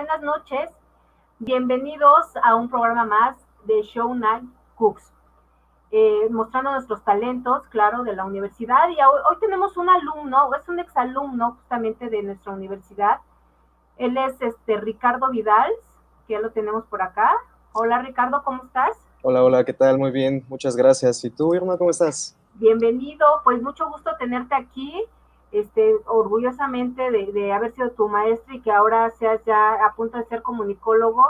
buenas noches. Bienvenidos a un programa más de Show Night Cooks, eh, mostrando nuestros talentos, claro, de la universidad. Y hoy, hoy tenemos un alumno, es un exalumno justamente de nuestra universidad. Él es este Ricardo Vidal, que ya lo tenemos por acá. Hola Ricardo, ¿cómo estás? Hola, hola, ¿qué tal? Muy bien, muchas gracias. ¿Y tú, Irma, cómo estás? Bienvenido, pues mucho gusto tenerte aquí este, orgullosamente de, de, haber sido tu maestro y que ahora seas ya a punto de ser comunicólogo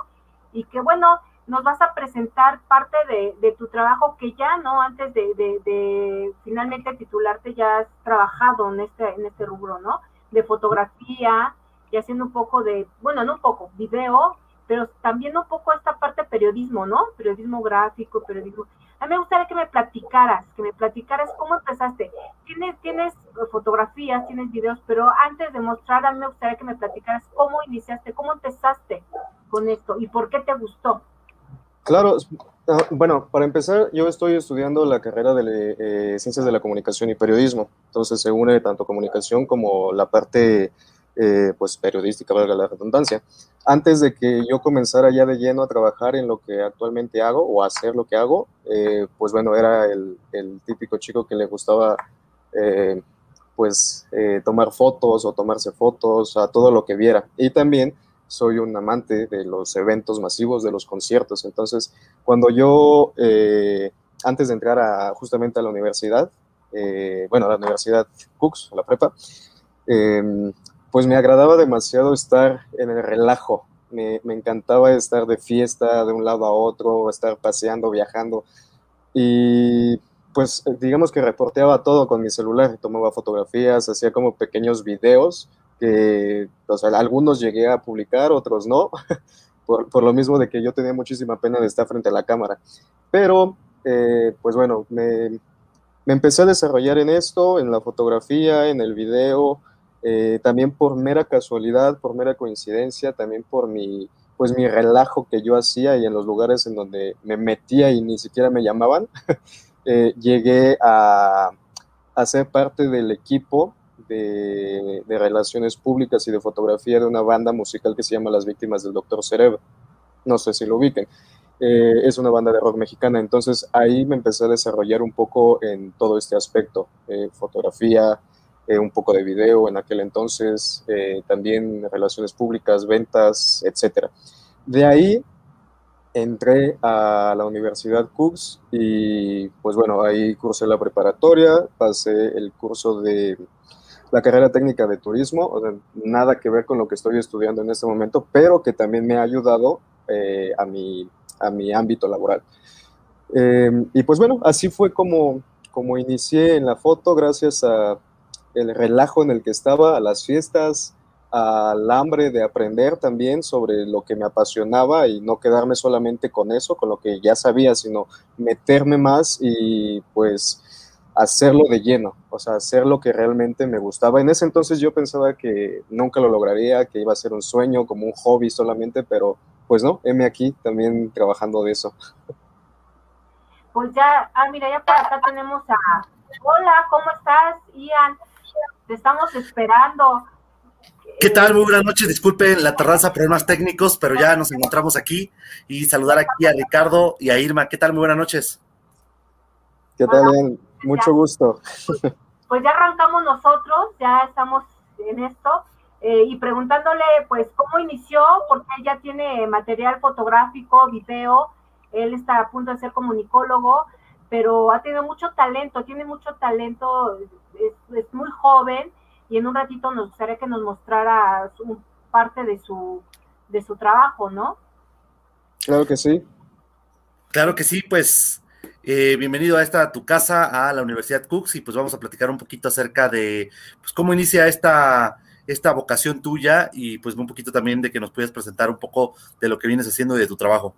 y que bueno, nos vas a presentar parte de, de tu trabajo que ya, ¿no? Antes de, de, finalmente titularte ya has trabajado en este, en este rubro, ¿no? De fotografía y haciendo un poco de, bueno, no un poco, video, pero también un poco esta parte periodismo, ¿no? Periodismo gráfico, periodismo a mí me gustaría que me platicaras, que me platicaras cómo empezaste. Tienes, tienes fotografías, tienes videos, pero antes de mostrar, a mí me gustaría que me platicaras cómo iniciaste, cómo empezaste con esto y por qué te gustó. Claro, ah, bueno, para empezar, yo estoy estudiando la carrera de eh, Ciencias de la Comunicación y Periodismo, entonces se une tanto comunicación como la parte eh, pues periodística, valga la redundancia. Antes de que yo comenzara ya de lleno a trabajar en lo que actualmente hago o hacer lo que hago, eh, pues bueno, era el, el, típico chico que le gustaba eh, pues tomar fotos o tomarse fotos a todo lo que viera. Y también soy un amante de los eventos masivos, de los conciertos. Entonces, cuando yo, antes de entrar a, justamente a la universidad, bueno, a la Universidad Cooks, a la prepa, eh, pues me agradaba demasiado estar en el relajo. Me, encantaba estar de fiesta de un lado a otro, estar paseando, viajando. Y pues digamos que reporteaba todo con mi celular, tomaba fotografías, hacía como pequeños videos que algunos llegué a publicar, otros no, por, lo mismo de que yo tenía muchísima pena de estar frente a la cámara. Pero, eh, pues bueno, me, me empecé a desarrollar en esto, en la fotografía, en el video, eh, también por mera casualidad, por mera coincidencia, también por mi, pues mi relajo que yo hacía y en los lugares en donde me metía y ni siquiera me llamaban, eh, llegué a, a, ser parte del equipo de, de, relaciones públicas y de fotografía de una banda musical que se llama Las Víctimas del Doctor Cerebro. No sé si lo ubiquen. Eh, es una banda de rock mexicana, entonces ahí me empecé a desarrollar un poco en todo este aspecto, fotografía, eh, un poco de video en aquel entonces, eh, también relaciones públicas, ventas, etc. De ahí entré a la Universidad Cooks y pues bueno, ahí cursé la preparatoria, pasé el curso de la carrera técnica de turismo, nada que ver con lo que estoy estudiando en este momento, pero que también me ha ayudado eh, a, mi, a mi ámbito laboral. y pues bueno, así fue como, como inicié en la foto, gracias a el relajo en el que estaba, a las fiestas, al hambre de aprender también sobre lo que me apasionaba y no quedarme solamente con eso, con lo que ya sabía, sino meterme más y pues hacerlo de lleno, o sea, hacer lo que realmente me gustaba. En ese entonces yo pensaba que nunca lo lograría, que iba a ser un sueño, como un hobby solamente, pero pues no, heme aquí también trabajando de eso. Pues ya, ah, mira, ya por acá tenemos a... Hola, ¿cómo estás, Ian? Te estamos esperando. ¿Qué tal? Muy buenas noches. Disculpen la terraza, problemas técnicos, pero ya nos encontramos aquí y saludar aquí a Ricardo y a Irma. ¿Qué tal? Muy buenas noches. ¿Qué tal? Bien? Mucho gusto. Pues ya arrancamos nosotros, ya estamos en esto eh, y preguntándole, pues, cómo inició, porque él ya tiene material fotográfico, video, él está a punto de ser comunicólogo, pero ha tenido mucho talento, tiene mucho talento es, muy joven y en un ratito nos gustaría que nos mostrara parte de su, de su trabajo, ¿no? Claro que sí. Claro que sí, pues eh, bienvenido a esta tu casa, a la Universidad Cooks, y pues vamos a platicar un poquito acerca de pues, cómo inicia esta, esta vocación tuya y pues un poquito también de que nos puedas presentar un poco de lo que vienes haciendo y de tu trabajo.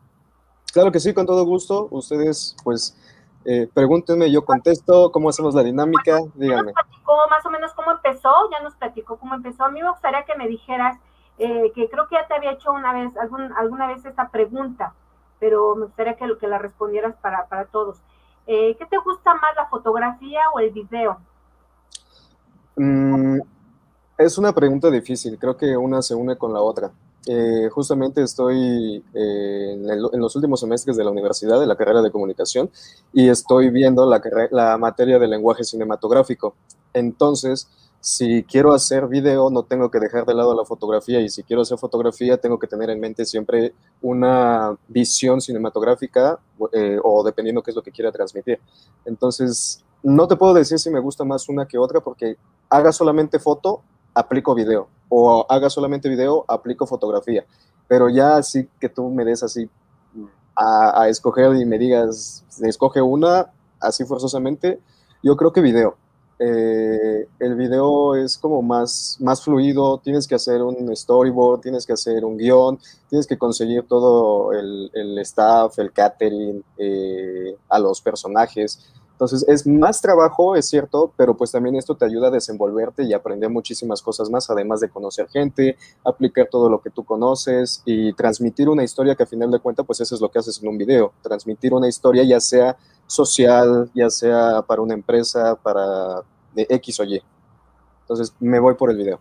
Claro que sí, con todo gusto. Ustedes, pues, eh, pregúntenme, yo contesto, ¿cómo hacemos la dinámica? Díganme. Ya nos platicó más o menos cómo empezó, ya nos platicó cómo empezó. A mí me gustaría que me dijeras, eh, que creo que ya te había hecho una vez, algún, alguna vez esta pregunta, pero me gustaría que, que la respondieras para, para todos. Eh, ¿Qué te gusta más, la fotografía o el video? Mm, es una pregunta difícil, creo que una se une con la otra. Eh, justamente estoy eh, en, los últimos semestres de la universidad, de la carrera de comunicación, y estoy viendo la, materia de lenguaje cinematográfico. Entonces, si quiero hacer video, no tengo que dejar de lado la fotografía y si quiero hacer fotografía, tengo que tener en mente siempre una visión cinematográfica eh, o dependiendo qué es lo que quiera transmitir. Entonces, no te puedo decir si me gusta más una que otra porque haga solamente foto, aplico video o haga solamente video, aplico fotografía. Pero ya así que tú me des así a, a escoger y me digas, escoge una así forzosamente, yo creo que video eh, el video es como más, más fluido, tienes que hacer un storyboard, tienes que hacer un guion, tienes que conseguir todo el, staff, el catering, eh, a los personajes. Entonces es más trabajo, es cierto, pero pues también esto te ayuda a desenvolverte y aprender muchísimas cosas más, además de conocer gente, aplicar todo lo que tú conoces y transmitir una historia que a final de cuentas pues eso es lo que haces en un video, transmitir una historia ya sea social, ya sea para una empresa, para de X o Y. Entonces me voy por el video.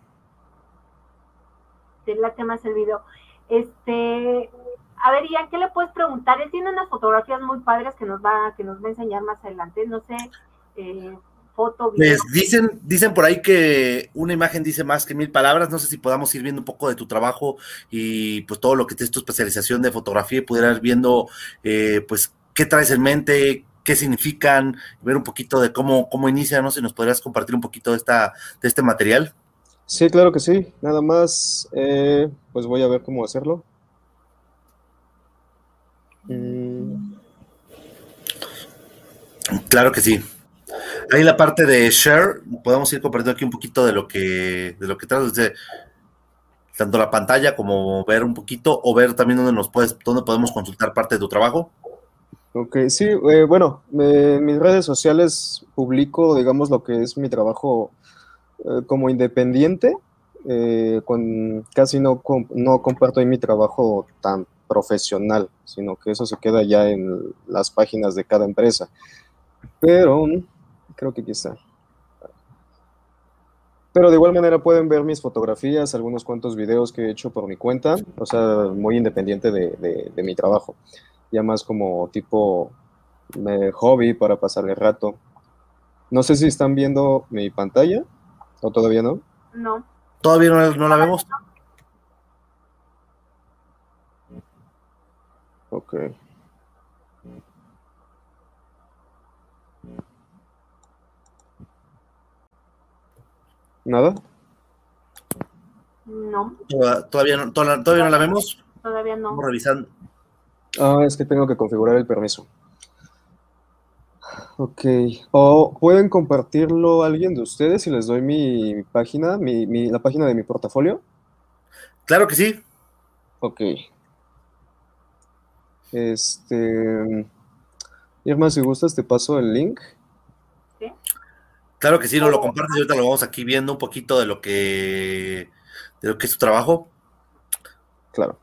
Te late más el video. Este, a ver, Ian, ¿qué le puedes preguntar? Él tiene unas fotografías muy padres que nos va, que nos va a enseñar más adelante. No sé, eh, foto, video. Pues dicen, dicen por ahí que una imagen dice más que mil palabras. No sé si podamos ir viendo un poco de tu trabajo y pues todo lo que es tu especialización de fotografía y pudieras viendo eh, pues qué traes en mente, qué significan, ver un poquito de cómo, cómo inicia, no sé, nos podrías compartir un poquito de, esta, de este material. Sí, claro que sí. Nada más, eh, pues voy a ver cómo hacerlo. Mm. Claro que sí. Ahí la parte de share, podemos ir compartiendo aquí un poquito de lo que, de lo que tanto la pantalla como ver un poquito, o ver también dónde nos puedes, dónde podemos consultar parte de tu trabajo. Ok, sí, eh, bueno, en mis redes sociales publico, digamos, lo que es mi trabajo eh, como independiente. Eh, con, casi no, no comparto ahí mi trabajo tan profesional, sino que eso se queda ya en las páginas de cada empresa. Pero creo que aquí está. Pero de igual manera pueden ver mis fotografías, algunos cuantos videos que he hecho por mi cuenta, o sea, muy independiente de, de mi trabajo ya más como tipo hobby para pasar el rato. No sé si están viendo mi pantalla o todavía no. No. ¿Todavía no, la vemos? Ok. ¿Nada? No. ¿Todavía no, todavía no la vemos? Todavía no. Estamos revisando, Ah, es que tengo que configurar el permiso. Ok. ¿O pueden compartirlo alguien de ustedes si les doy mi página, mi, la página de mi portafolio? Claro que sí. Ok. Este. Irma, si gustas, te paso el link. ¿Sí? Claro que sí, no lo compartes y ahorita lo vamos aquí viendo un poquito de lo que de lo que es tu trabajo. Claro.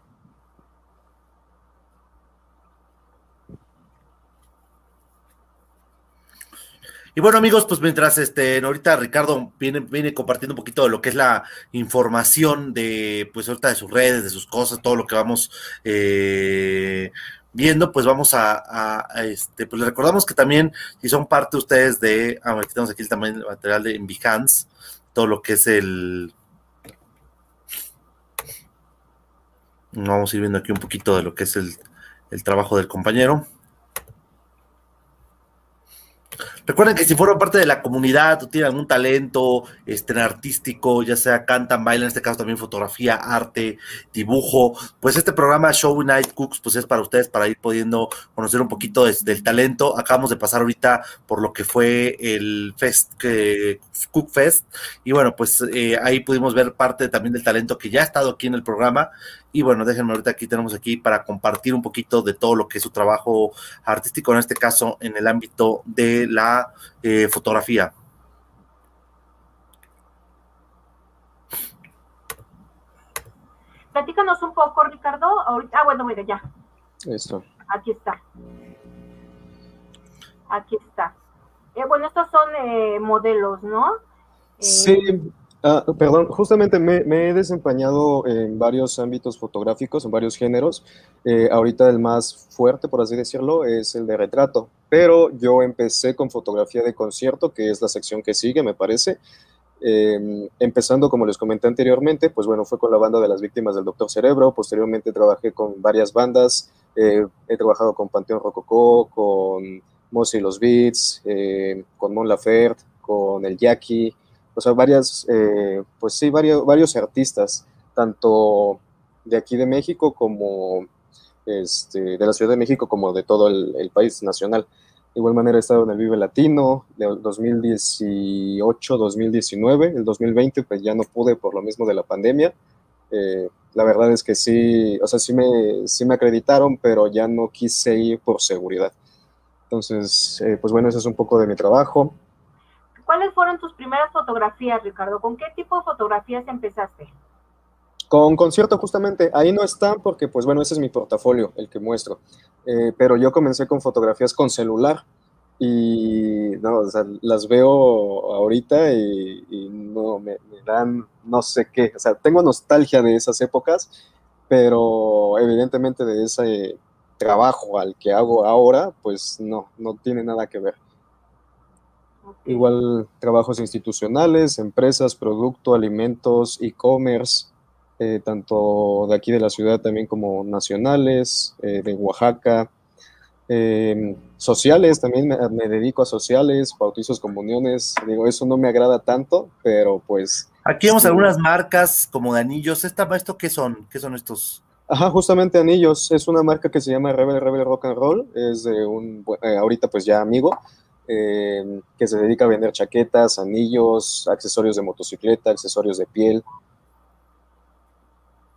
Y bueno, amigos, pues mientras este, ahorita Ricardo viene, viene compartiendo un poquito de lo que es la información de, pues ahorita de sus redes, de sus cosas, todo lo que vamos eh, viendo, pues vamos a, este, pues les recordamos que también, si son parte ustedes de, ah, aquí tenemos aquí también el material de Behance, todo lo que es el, vamos a ir viendo aquí un poquito de lo que es el, el trabajo del compañero. Recuerden que si fueron parte de la comunidad o tienen algún talento este, artístico, ya sea cantan, bailan, en este caso también fotografía, arte, dibujo, pues este programa Show Night Cooks pues es para ustedes para ir pudiendo conocer un poquito del talento. Acabamos de pasar ahorita por lo que fue el Fest, Cook Fest, y bueno, pues eh, ahí pudimos ver parte también del talento que ya ha estado aquí en el programa y bueno, déjenme ahorita aquí tenemos aquí para compartir un poquito de todo lo que es su trabajo artístico, en este caso en el ámbito de la eh, fotografía. Platícanos un poco, Ricardo. ah, bueno, mira, ya. Eso. Aquí está. Aquí está. Eh, bueno, estos son eh, modelos, ¿no? sí, Ah, perdón, justamente me, he desempeñado en varios ámbitos fotográficos, en varios géneros. Eh, ahorita el más fuerte, por así decirlo, es el de retrato, pero yo empecé con fotografía de concierto, que es la sección que sigue, me parece. Em, empezando, como les comenté anteriormente, pues bueno, fue con la banda de las víctimas del Doctor Cerebro, posteriormente trabajé con varias bandas, eh, he trabajado con Panteón Rococó, con Mossy y los Beats, eh, con Mon Laferte, con El Jackie, o sea, varias, eh, pues sí, varios, varios artistas, tanto de aquí de México como este, de la Ciudad de México como de todo el, país nacional. De igual manera he estado en el Vive Latino de 2018-2019, el 2020 pues ya no pude por lo mismo de la pandemia. Eh, la verdad es que sí, o sea, sí me, sí me acreditaron, pero ya no quise ir por seguridad. Entonces, eh, pues bueno, ese es un poco de mi trabajo. ¿Cuáles fueron tus primeras fotografías, Ricardo? ¿Con qué tipo de fotografías empezaste? Con concierto, justamente. Ahí no están porque, pues bueno, ese es mi portafolio, el que muestro. Eh, pero yo comencé con fotografías con celular y no, o sea, las veo ahorita y, no me, dan no sé qué. O sea, tengo nostalgia de esas épocas, pero evidentemente de ese trabajo al que hago ahora, pues no, no tiene nada que ver. Igual trabajos institucionales, empresas, producto, alimentos, e-commerce, eh, tanto de aquí de la ciudad también como nacionales, eh, de Oaxaca, em, sociales, también me, dedico a sociales, bautizos, comuniones, digo, eso no me agrada tanto, pero pues... Aquí vemos algunas marcas como de anillos, ¿Esta, ¿esto qué son? ¿Qué son estos? Ajá, justamente anillos, es una marca que se llama Rebel Rebel Rock and Roll, es de un, eh, ahorita pues ya amigo, eh, que se dedica a vender chaquetas, anillos, accesorios de motocicleta, accesorios de piel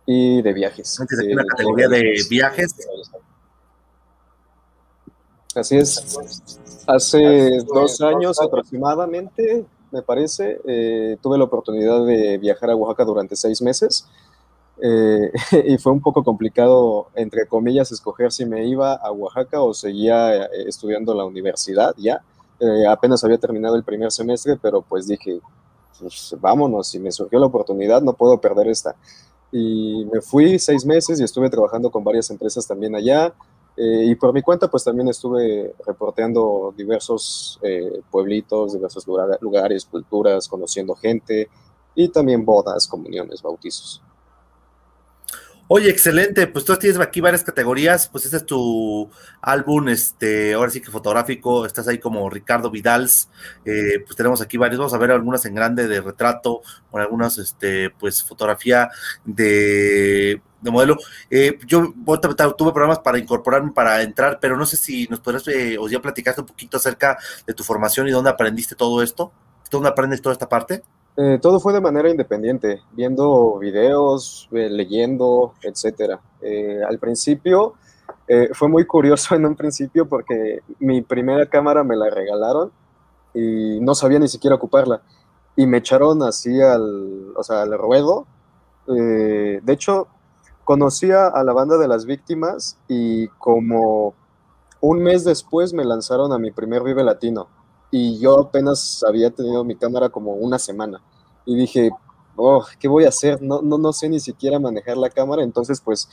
y de viajes. De, una categoría de viajes. Así es. Hace dos años aproximadamente, me parece, eh, tuve la oportunidad de viajar a Oaxaca durante seis meses. Eh, y fue un poco complicado, entre comillas, escoger si me iba a Oaxaca o seguía estudiando la universidad ya. Eh, apenas había terminado el primer semestre, pero pues dije, pues vámonos, si me surgió la oportunidad, no puedo perder esta. Y me fui seis meses y estuve trabajando con varias empresas también allá. Eh, y por mi cuenta, pues también estuve reporteando diversos eh, pueblitos, diversos lugares, culturas, conociendo gente y también bodas, comuniones, bautizos. Oye, excelente, pues tú tienes aquí varias categorías, pues este es tu álbum, este, ahora sí que fotográfico, estás ahí como Ricardo Vidals, eh, pues tenemos aquí varios, vamos a ver algunas en grande de retrato, con algunas, este, pues fotografía de, modelo. Eh, yo tuve problemas para incorporarme, para entrar, pero no sé si nos podrías, eh, o ya platicaste un poquito acerca de tu formación y dónde aprendiste todo esto, dónde aprendes toda esta parte. Eh, todo fue de manera independiente, viendo videos, eh, leyendo, etcétera. Eh, al principio fue muy curioso en un principio porque mi primera cámara me la regalaron y no sabía ni siquiera ocuparla y me echaron así al, o sea, al ruedo. de hecho, conocía a la banda de las víctimas y como un mes después me lanzaron a mi primer Vive Latino y yo apenas había tenido mi cámara como una semana y dije, oh, ¿qué voy a hacer? No, no, no sé ni siquiera manejar la cámara, entonces pues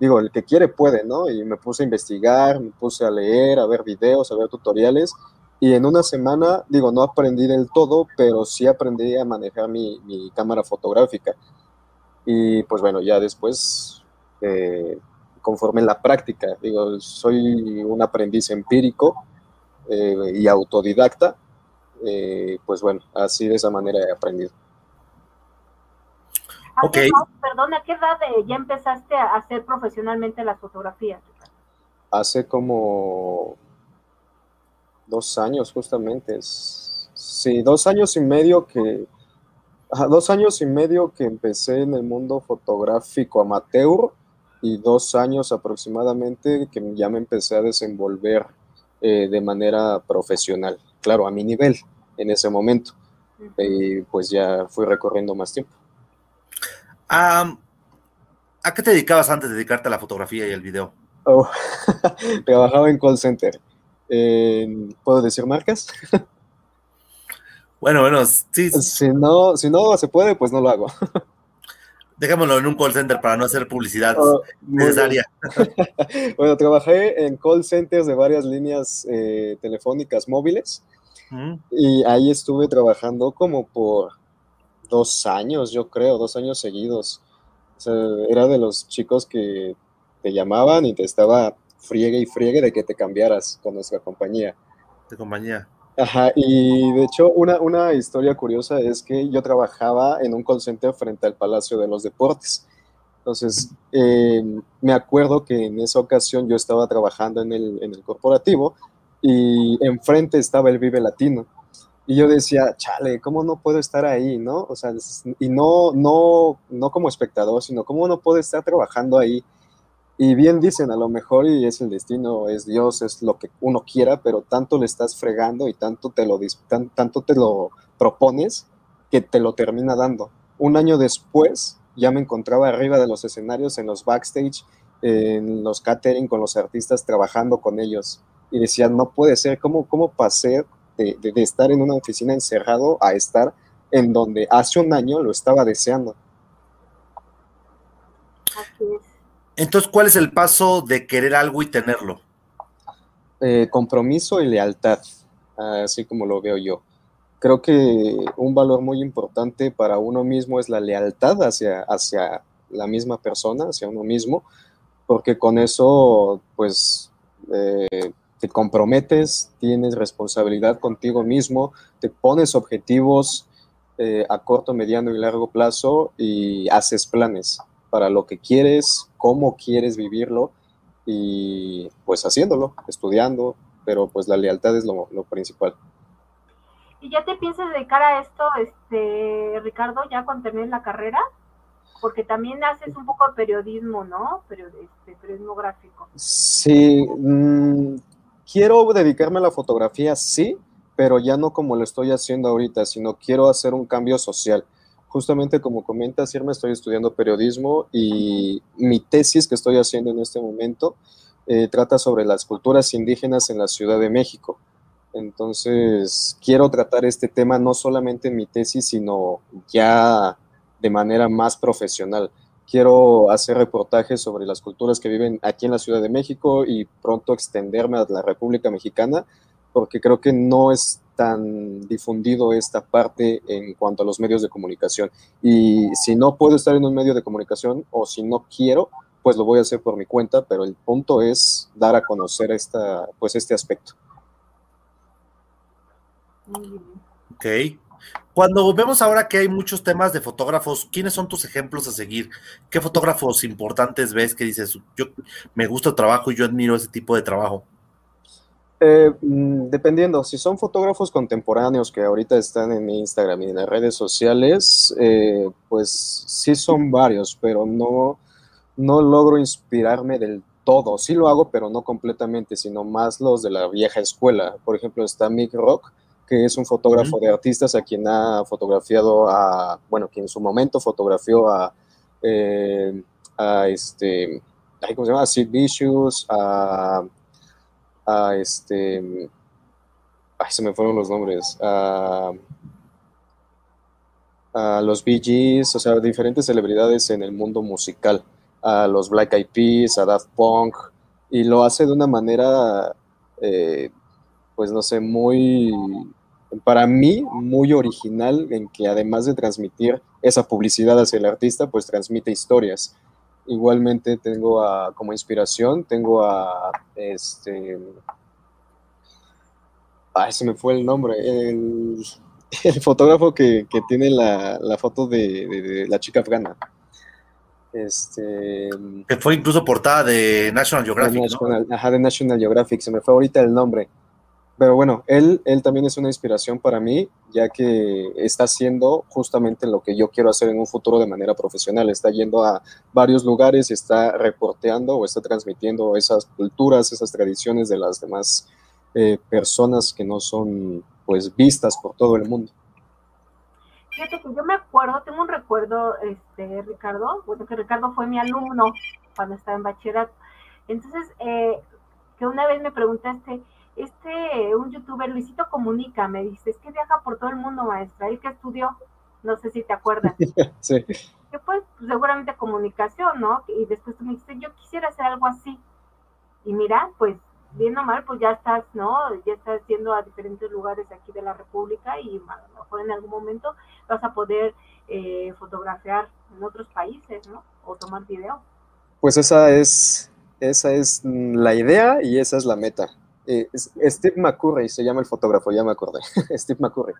digo, el que quiere puede, ¿no? Y me puse a investigar, me puse a leer, a ver videos, a ver tutoriales y en una semana, digo, no aprendí del todo, pero sí aprendí a manejar mi, cámara fotográfica. Y pues bueno, ya después, eh, conforme la práctica, digo, soy un aprendiz empírico, eh, y autodidacta, eh, pues bueno, así de esa manera he aprendido. ¿A qué edad, perdón, ¿a qué edad ya empezaste a hacer profesionalmente las fotografías? Hace como dos años justamente. Sí, dos años y medio que... dos años y medio que empecé en el mundo fotográfico amateur y dos años aproximadamente que ya me empecé a desenvolver eh, de manera profesional, claro, a mi nivel en ese momento. Y pues ya fui recorriendo más tiempo. ¿A qué te dedicabas antes de dedicarte a la fotografía y el video? Oh, trabajaba en call center. ¿Puedo decir marcas? Bueno, bueno, sí. Si no, si no se puede, pues no lo hago. Dejémoslo en un call center para no hacer publicidad oh, necesaria. bueno, trabajé en call centers de varias líneas eh, telefónicas móviles y ahí estuve trabajando como por dos años, yo creo, dos años seguidos. O sea, era de los chicos que te llamaban y te estaba friegue y friegue de que te cambiaras con nuestra compañía. De compañía. Ajá, y de hecho una, una historia curiosa es que yo trabajaba en un call center frente al Palacio de los Deportes. Entonces, em, me acuerdo que en esa ocasión yo estaba trabajando en el, en el corporativo y enfrente estaba el Vive Latino. Y yo decía, chale, ¿cómo no puedo estar ahí, no? O sea, y no, no, no como espectador, sino cómo no puedo estar trabajando ahí y bien dicen, a lo mejor y es el destino, es Dios, es lo que uno quiera, pero tanto le estás fregando y tanto te lo, tanto te lo propones que te lo termina dando. Un año después ya me encontraba arriba de los escenarios, en los backstage, en los catering con los artistas, trabajando con ellos. Y decía, no puede ser, ¿cómo, cómo pasé de, de estar en una oficina encerrado a estar en donde hace un año lo estaba deseando? Entonces, ¿cuál es el paso de querer algo y tenerlo? Eh, compromiso y lealtad, así como lo veo yo. Creo que un valor muy importante para uno mismo es la lealtad hacia, hacia la misma persona, hacia uno mismo, porque con eso, pues, eh, te comprometes, tienes responsabilidad contigo mismo, te pones objetivos eh, a corto, mediano y largo plazo y haces planes para lo que quieres, cómo quieres vivirlo y pues haciéndolo, estudiando, pero pues la lealtad es lo, principal. ¿Y ya te piensas dedicar a esto, este, Ricardo, ya cuando termines la carrera? Porque también haces un poco de periodismo, ¿no? Este, periodismo gráfico. Sí, mm, quiero dedicarme a la fotografía, sí, pero ya no como lo estoy haciendo ahorita, sino quiero hacer un cambio social justamente como comentas, Irma, estoy estudiando periodismo y mi tesis que estoy haciendo en este momento eh, trata sobre las culturas indígenas en la Ciudad de México. Entonces, quiero tratar este tema no solamente en mi tesis, sino ya de manera más profesional. Quiero hacer reportajes sobre las culturas que viven aquí en la Ciudad de México y pronto extenderme a la República Mexicana, porque creo que no es tan difundido esta parte en cuanto a los medios de comunicación. Y si no puedo estar en un medio de comunicación o si no quiero, pues lo voy a hacer por mi cuenta, pero el punto es dar a conocer esta, pues este aspecto. Ok. Cuando vemos ahora que hay muchos temas de fotógrafos, ¿quiénes son tus ejemplos a seguir? ¿Qué fotógrafos importantes ves que dices, yo me gusta el trabajo y yo admiro ese tipo de trabajo? Eh, mm, dependiendo, si son fotógrafos contemporáneos que ahorita están en Instagram y en las redes sociales, eh, pues sí son varios, pero no, no logro inspirarme del todo. Sí lo hago, pero no completamente, sino más los de la vieja escuela. Por ejemplo, está Mick Rock, que es un fotógrafo de artistas a quien ha fotografiado a, bueno, que en su momento fotografió a, eh, a este, ¿cómo se llama? A Sid Vicious, a a este, ay, se me fueron los nombres, a, los Bee Gees, o sea, diferentes celebridades en el mundo musical, a los Black Eyed Peas, a Daft Punk, y lo hace de una manera, eh, pues no sé, muy, para mí, muy original, en que además de transmitir esa publicidad hacia el artista, pues transmite historias. Igualmente tengo a, como inspiración, tengo a este. Ay, se me fue el nombre. El, fotógrafo que, tiene la, foto de, la chica afgana. Este. Que fue incluso portada de National Geographic. Ajá, de National Geographic. Se me fue ahorita el nombre. Pero bueno, él, él también es una inspiración para mí, ya que está haciendo justamente lo que yo quiero hacer en un futuro de manera profesional. Está yendo a varios lugares y está reporteando o está transmitiendo esas culturas, esas tradiciones de las demás eh, personas que no son pues vistas por todo el mundo. Fíjate que yo me acuerdo, tengo un recuerdo, este, Ricardo, bueno, que Ricardo fue mi alumno cuando estaba en bachillerato. Entonces, eh, que una vez me preguntaste, este, un youtuber, Luisito Comunica, me dice, es que viaja por todo el mundo, maestra, él que estudió, no sé si te acuerdas. sí. Que pues seguramente comunicación, ¿no? Y después tú me dijiste, yo quisiera hacer algo así. Y mira, pues bien o mal, pues ya estás, ¿no? Ya estás yendo a diferentes lugares aquí de la República y a lo mejor en algún momento vas a poder eh, fotografiar en otros países, ¿no? O tomar video. Pues esa es, esa es la idea y esa es la meta. Eh, Steve McCurry se llama el fotógrafo, ya me acordé. Steve McCurry.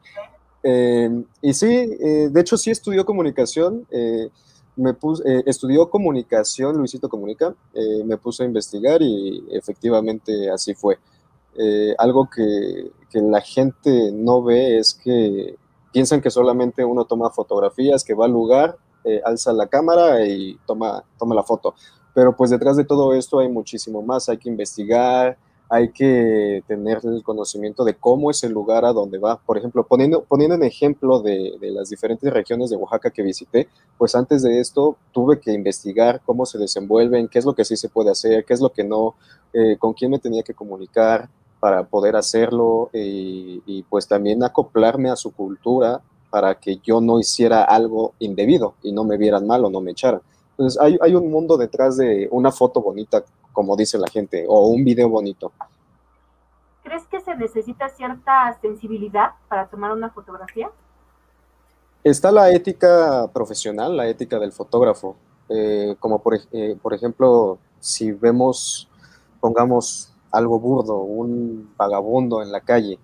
Eh, y sí, eh, de hecho sí estudió comunicación. me estudió comunicación, Luisito Comunica. me puse a investigar y efectivamente así fue. algo que, que la gente no ve es que piensan que solamente uno toma fotografías, que va al lugar, alza la cámara y toma, toma la foto. Pero pues detrás de todo esto hay muchísimo más, hay que investigar, hay que tener el conocimiento de cómo es el lugar a donde va. Por ejemplo, poniendo, poniendo un ejemplo de, las diferentes regiones de Oaxaca que visité, pues antes de esto tuve que investigar cómo se desenvuelven, qué es lo que sí se puede hacer, qué es lo que no, eh, con quién me tenía que comunicar para poder hacerlo y, y pues también acoplarme a su cultura para que yo no hiciera algo indebido y no me vieran mal o no me echaran. Entonces, hay, hay, un mundo detrás de una foto bonita como dice la gente, o un video bonito. ¿Crees que se necesita cierta sensibilidad para tomar una fotografía? Está la ética profesional, la ética del fotógrafo. Eh, como por, eh, por ejemplo, si vemos, pongamos algo burdo, un vagabundo en la calle,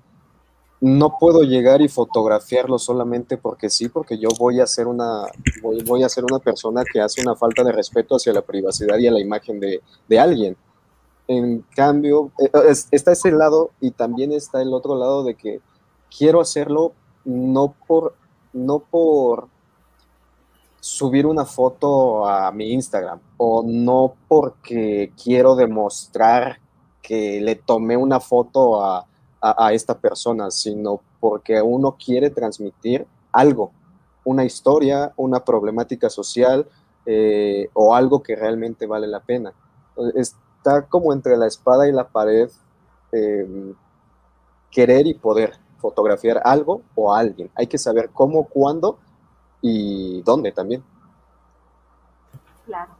no puedo llegar y fotografiarlo solamente porque sí, porque yo voy a ser una, voy, a ser una persona que hace una falta de respeto hacia la privacidad y a la imagen de, alguien. En cambio, eh, está ese lado y también está el otro lado de que quiero hacerlo no por, no por subir una foto a mi Instagram o no porque quiero demostrar que le tomé una foto a, a, esta persona, sino porque uno quiere transmitir algo, una historia, una problemática social eh, o algo que realmente vale la pena. Está como entre la espada y la pared em, querer y poder fotografiar algo o alguien. Hay que saber cómo, cuándo y dónde también. Claro.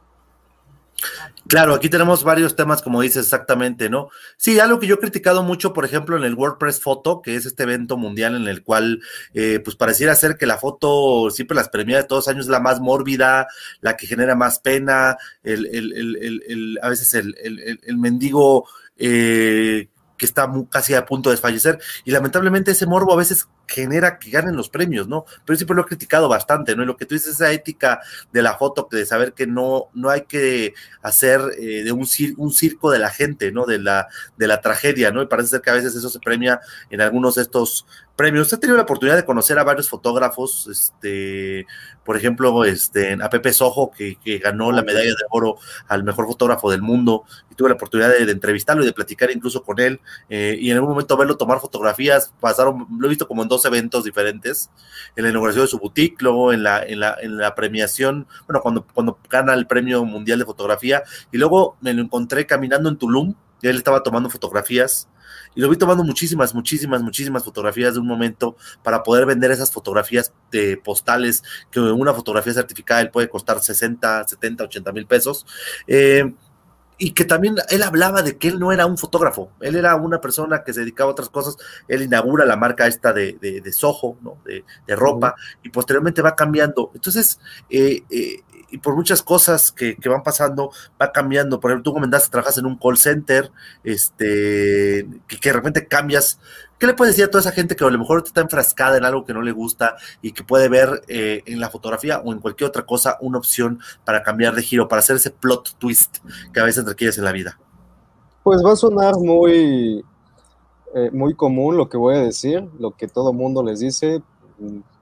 Claro, aquí tenemos varios temas, como dices exactamente, ¿no? Sí, algo que yo he criticado mucho, por ejemplo, en el WordPress Photo, que es este evento mundial en el cual, eh, pues pareciera ser que la foto, siempre las premiadas de todos años, es la más mórbida, la que genera más pena, el, el, el, el a veces el, mendigo eh, que está casi a punto de desfallecer. Y lamentablemente ese morbo a veces genera que ganen los premios, ¿no? Pero siempre lo he criticado bastante, ¿no? Y lo que tú dices, esa ética de la foto, de saber que no, no hay que hacer eh, de un, un circo de la gente, ¿no? De la, de la tragedia, ¿no? Y parece ser que a veces eso se premia en algunos de estos premios. He tenido la oportunidad de conocer a varios fotógrafos, este, por ejemplo, este, a Pepe Sojo, que, ganó la medalla de oro al mejor fotógrafo del mundo, y tuve la oportunidad de, entrevistarlo y de platicar incluso con él, eh, y en algún momento verlo tomar fotografías, pasaron, lo he visto como en dos eventos diferentes, en la inauguración de su boutique, luego en la, en la, en la premiación, bueno, cuando, cuando gana el premio mundial de fotografía, y luego me lo encontré caminando en Tulum, y él estaba tomando fotografías, y lo vi tomando muchísimas, muchísimas, muchísimas fotografías de un momento para poder vender esas fotografías de postales, que una fotografía certificada él puede costar 60, 70, 80 mil pesos. Eh, y que también él hablaba de que él no era un fotógrafo, él era una persona que se dedicaba a otras cosas, él inaugura la marca esta de, de, Soho, ¿no? de, ropa, y posteriormente va cambiando. Entonces, eh, eh, y por muchas cosas que, van pasando, va cambiando. Por ejemplo, tú comentaste, trabajas en un call center, este, que, de repente cambias. ¿Qué le puedes decir a toda esa gente que a lo mejor está enfrascada en algo que no le gusta y que puede ver eh, en la fotografía o en cualquier otra cosa una opción para cambiar de giro, para hacer ese plot twist que a veces requieres en la vida? Pues va a sonar muy, eh, muy común lo que voy a decir, lo que todo mundo les dice,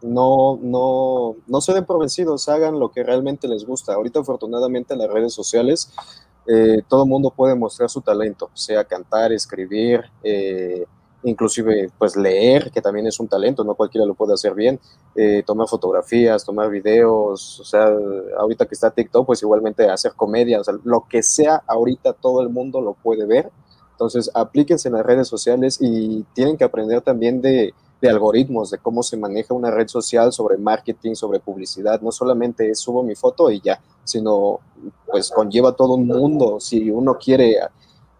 no, no, no se den por vencidos, hagan lo que realmente les gusta. Ahorita afortunadamente en las redes sociales eh, todo mundo puede mostrar su talento, sea cantar, escribir, inclusive pues leer, que también es un talento, no cualquiera lo puede hacer bien, eh, tomar fotografías, tomar videos, o sea, ahorita que está TikTok, pues igualmente hacer comedia, o sea, lo que sea ahorita todo el mundo lo puede ver Entonces, aplíquense en las redes sociales y tienen que aprender también de, de algoritmos, de cómo se maneja una red social sobre marketing, sobre publicidad. No solamente es subo mi foto y ya, sino pues conlleva todo un mundo. Si uno quiere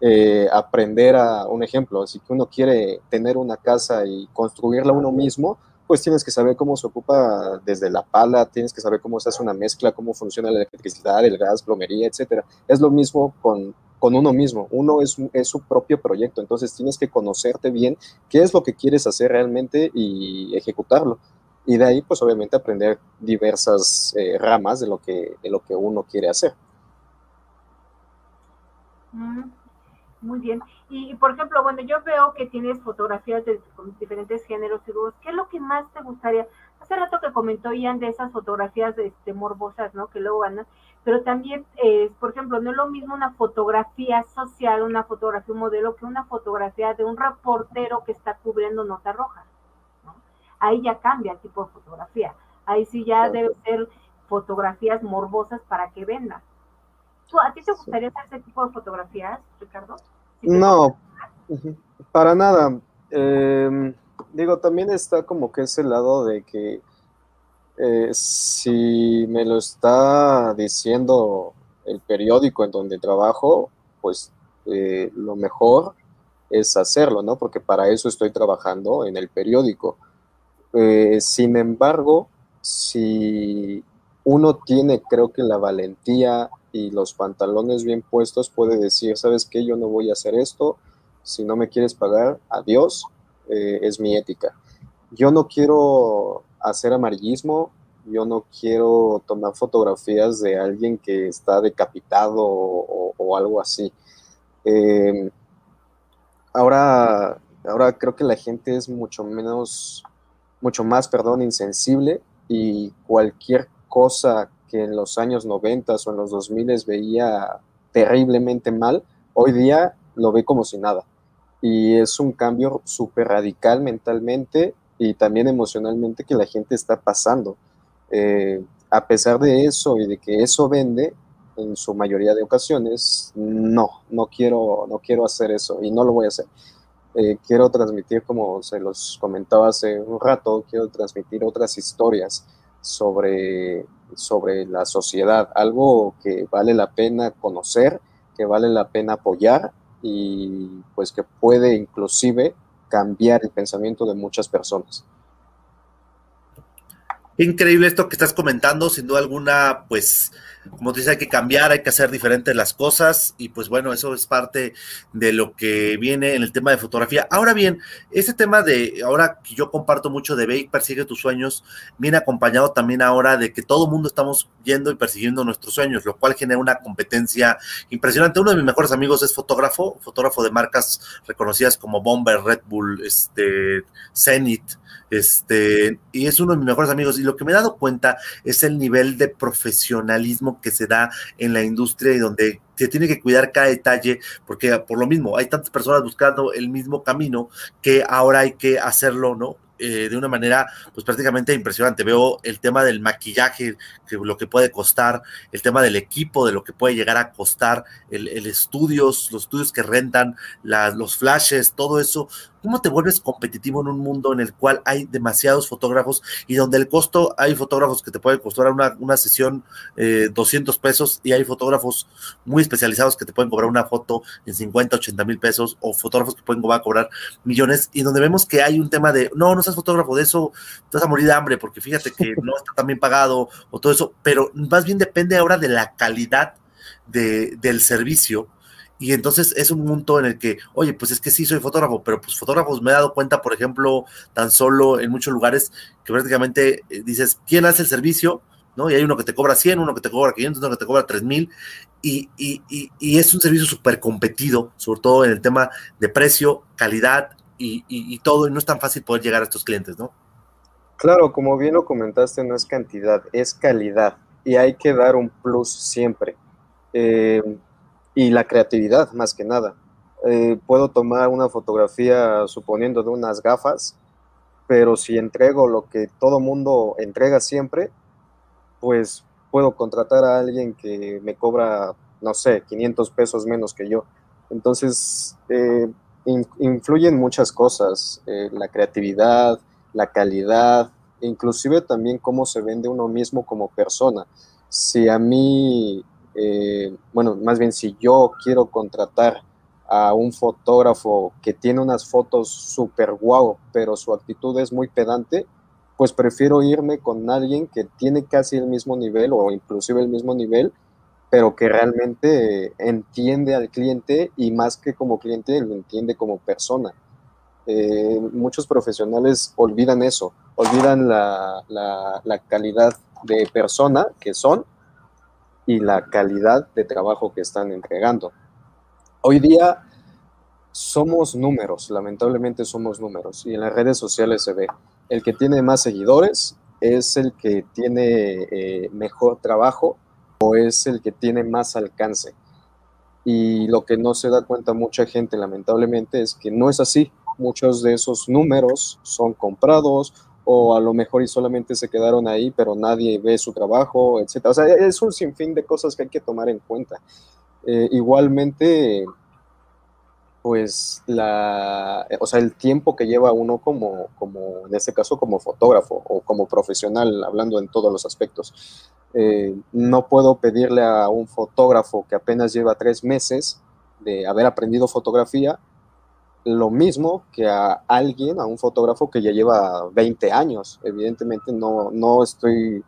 eh, aprender a un ejemplo, si uno quiere tener una casa y construirla uno mismo, pues tienes que saber cómo se ocupa desde la pala, tienes que saber cómo se hace una mezcla, cómo funciona la electricidad, el gas, plomería, etcétera. Es lo mismo con, con uno mismo. Uno es, es, su propio proyecto, entonces tienes que conocerte bien qué es lo que quieres hacer realmente y ejecutarlo. Y de ahí, pues obviamente aprender diversas eh, ramas de lo, que, de lo que uno quiere hacer. Mm, muy bien. Y, por ejemplo, bueno, yo veo que tienes fotografías de diferentes géneros y grupos. ¿Qué es lo que más te gustaría? Hace rato que comentó Ian de esas fotografías este, morbosas, ¿no? Que luego ganan. Pero también, eh, por ejemplo, no es lo mismo una fotografía social, una fotografía un modelo, que una fotografía de un reportero que está cubriendo nota roja. ¿no? Ahí ya cambia el tipo de fotografía. Ahí sí ya debe ser fotografías morbosas para que vendan. ¿A ti te gustaría hacer ese tipo de fotografías, Ricardo? No, para nada. Em, digo, también está como que ese lado de que eh, si me lo está diciendo el periódico en donde trabajo, pues eh, lo mejor es hacerlo, ¿no? Porque para eso estoy trabajando en el periódico. Eh, sin embargo, si uno tiene, creo que la valentía y los pantalones bien puestos, puede decir, ¿sabes qué? Yo no voy a hacer esto, si no me quieres pagar, adiós, eh, es mi ética. Yo no quiero hacer amarillismo, yo no quiero tomar fotografías de alguien que está decapitado o, algo así. Em, ahora, ahora creo que la gente es mucho menos, mucho más, perdón, insensible y cualquier cosa que en los años 90 o en los 2000 veía terriblemente mal, hoy día lo ve como si nada. Y es un cambio súper radical mentalmente y también emocionalmente que la gente está pasando. Eh, a pesar de eso y de que eso vende, en su mayoría de ocasiones, no, no quiero, no quiero hacer eso y no lo voy a hacer. Eh, quiero transmitir, como se los comentaba hace un rato, quiero transmitir otras historias sobre sobre la sociedad, algo que vale la pena conocer, que vale la pena apoyar y pues que puede inclusive cambiar el pensamiento de muchas personas. Increíble esto que estás comentando, sin duda alguna, pues, como te dice, hay que cambiar, hay que hacer diferentes las cosas, y pues bueno, eso es parte de lo que viene en el tema de fotografía. Ahora bien, este tema de, ahora que yo comparto mucho de Ve y persigue tus sueños, viene acompañado también ahora de que todo mundo estamos yendo y persiguiendo nuestros sueños, lo cual genera una competencia impresionante. Uno de mis mejores amigos es fotógrafo, fotógrafo de marcas reconocidas como Bomber, Red Bull, este, Zenith, este, y es uno de mis mejores amigos. Y lo que me he dado cuenta es el nivel de profesionalismo que se da en la industria y donde se tiene que cuidar cada detalle, porque por lo mismo hay tantas personas buscando el mismo camino que ahora hay que hacerlo, ¿no? Eh, de una manera pues prácticamente impresionante. Veo el tema del maquillaje, que lo que puede costar, el tema del equipo, de lo que puede llegar a costar, el, el estudios, los estudios que rentan, los flashes, todo eso. ¿Cómo te vuelves competitivo en un mundo en el cual hay demasiados fotógrafos y donde el costo, hay fotógrafos que te pueden costar una, una sesión 200 eh, pesos y hay fotógrafos muy especializados que te pueden cobrar una foto en 50, 80 mil pesos o fotógrafos que pueden cobrar millones y donde vemos que hay un tema de, no, no seas fotógrafo de eso, te vas a morir de hambre porque fíjate que no está tan bien pagado o todo eso, pero más bien depende ahora de la calidad de, del servicio y entonces es un punto en el que, oye, pues es que sí soy fotógrafo, pero pues fotógrafos me he dado cuenta, por ejemplo, tan solo en muchos lugares que prácticamente eh, dices, ¿quién hace el servicio? ¿no? Y hay uno que te cobra 100, uno que te cobra 500, uno que te cobra 3000, y, y, y, y es un servicio súper competido, sobre todo en el tema de precio, calidad y, y, todo, y no es tan fácil poder llegar a estos clientes, ¿no? Claro, como bien lo comentaste, no es cantidad, es calidad, y hay que dar un plus siempre. Eh, y la creatividad más que nada. Eh, puedo tomar una fotografía suponiendo de unas gafas, pero si entrego lo que todo mundo entrega siempre, pues puedo contratar a alguien que me cobra, no sé, 500 pesos menos que yo. Entonces, eh, influyen muchas cosas, eh, la creatividad, la calidad, inclusive también cómo se vende uno mismo como persona. Si a mí, eh, bueno, más bien si yo quiero contratar a un fotógrafo que tiene unas fotos súper guau, pero su actitud es muy pedante, pues prefiero irme con alguien que tiene casi el mismo nivel o inclusive el mismo nivel, pero que realmente entiende al cliente y más que como cliente lo entiende como persona. Eh, muchos profesionales olvidan eso, olvidan la, la calidad de persona que son y la calidad de trabajo que están entregando. Hoy día somos números, lamentablemente somos números, y en las redes sociales se ve, el que tiene más seguidores es el que tiene eh, mejor trabajo o es el que tiene más alcance. Y lo que no se da cuenta mucha gente, lamentablemente, es que no es así. Muchos de esos números son comprados o a lo mejor y solamente se quedaron ahí, pero nadie ve su trabajo, etc. O sea, es un sinfín de cosas que hay que tomar en cuenta. Eh, igualmente, pues la, o sea, el tiempo que lleva uno como, como, en este caso, como fotógrafo o como profesional, hablando en todos los aspectos. Eh, no puedo pedirle a un fotógrafo que apenas lleva tres meses de haber aprendido fotografía lo mismo que a alguien, a un fotógrafo que ya lleva 20 años. Evidentemente no, no estoy,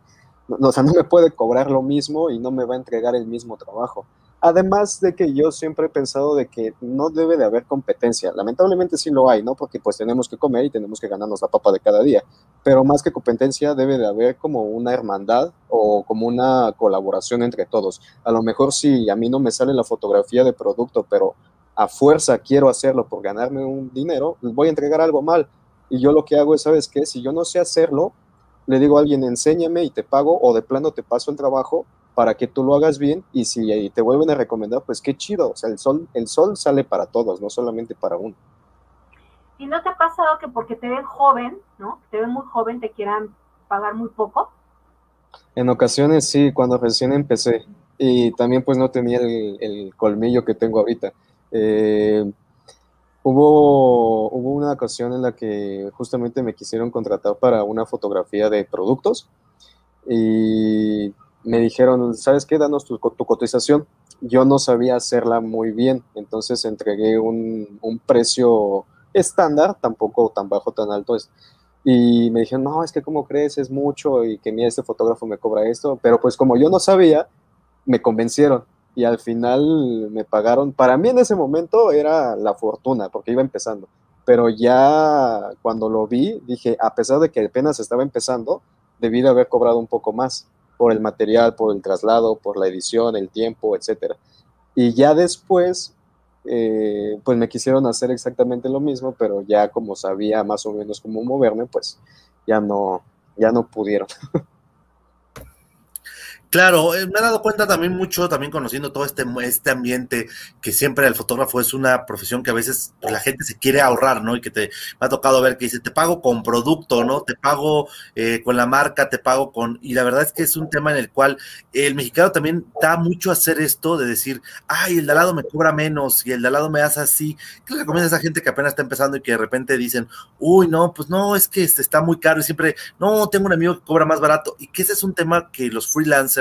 no, o sea, no me puede cobrar lo mismo y no me va a entregar el mismo trabajo. Además de que yo siempre he pensado de que no debe de haber competencia. Lamentablemente sí lo hay, ¿no? Porque pues tenemos que comer y tenemos que ganarnos la papa de cada día. Pero más que competencia debe de haber como una hermandad o como una colaboración entre todos. A lo mejor si a mí no me sale la fotografía de producto, pero a fuerza quiero hacerlo por ganarme un dinero, voy a entregar algo mal. Y yo lo que hago es, ¿sabes qué? Si yo no sé hacerlo, le digo a alguien, enséñame y te pago o de plano te paso el trabajo para que tú lo hagas bien y si te vuelven a recomendar, pues qué chido, o sea, el sol, el sol sale para todos, no solamente para uno. ¿Y no te ha pasado que porque te ven joven, ¿no? Te ven muy joven, te quieran pagar muy poco? En ocasiones sí, cuando recién empecé y también pues no tenía el, colmillo que tengo ahorita. Eh, hubo, hubo una ocasión en la que justamente me quisieron contratar para una fotografía de productos y me dijeron, ¿sabes qué? Danos tu, cotización. Yo no sabía hacerla muy bien, entonces entregué un, precio estándar, tampoco tan bajo, tan alto. Es, y me dijeron, no, es que como crees, es mucho y que mira, este fotógrafo me cobra esto. Pero pues como yo no sabía, me convencieron y al final me pagaron. Para mí en ese momento era la fortuna, porque iba empezando. Pero ya cuando lo vi, dije, a pesar de que apenas estaba empezando, debí de haber cobrado un poco más por el material, por el traslado, por la edición, el tiempo, etcétera. Y ya después, eh, pues me quisieron hacer exactamente lo mismo, pero ya como sabía más o menos cómo moverme, pues ya no, ya no pudieron. Claro, eh, me he dado cuenta también mucho, también conociendo todo este, este ambiente, que siempre el fotógrafo es una profesión que a veces la gente se quiere ahorrar, ¿no? Y que te ha tocado ver que dice, te pago con producto, ¿no? Te pago eh, con la marca, te pago con... Y la verdad es que es un tema en el cual el mexicano también da mucho a hacer esto de decir, ay, el de al lado me cobra menos y el de al lado me hace así. ¿Qué le recomiendas a esa gente que apenas está empezando y que de repente dicen, uy, no, pues no, es que este está muy caro y siempre, no, tengo un amigo que cobra más barato? Y que ese es un tema que los freelancers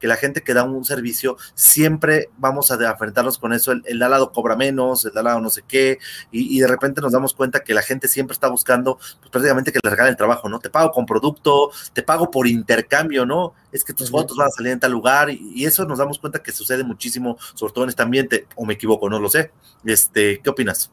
que la gente que da un servicio, siempre vamos a enfrentarnos con eso, el, el de lado cobra menos, el de lado no sé qué, y, de repente nos damos cuenta que la gente siempre está buscando pues, prácticamente que le regalen el trabajo, ¿no? Te pago con producto, te pago por intercambio, ¿no? Es que tus fotos van a salir en tal lugar, y, eso nos damos cuenta que sucede muchísimo, sobre todo en este ambiente, o me equivoco, no lo sé. Este, ¿Qué opinas?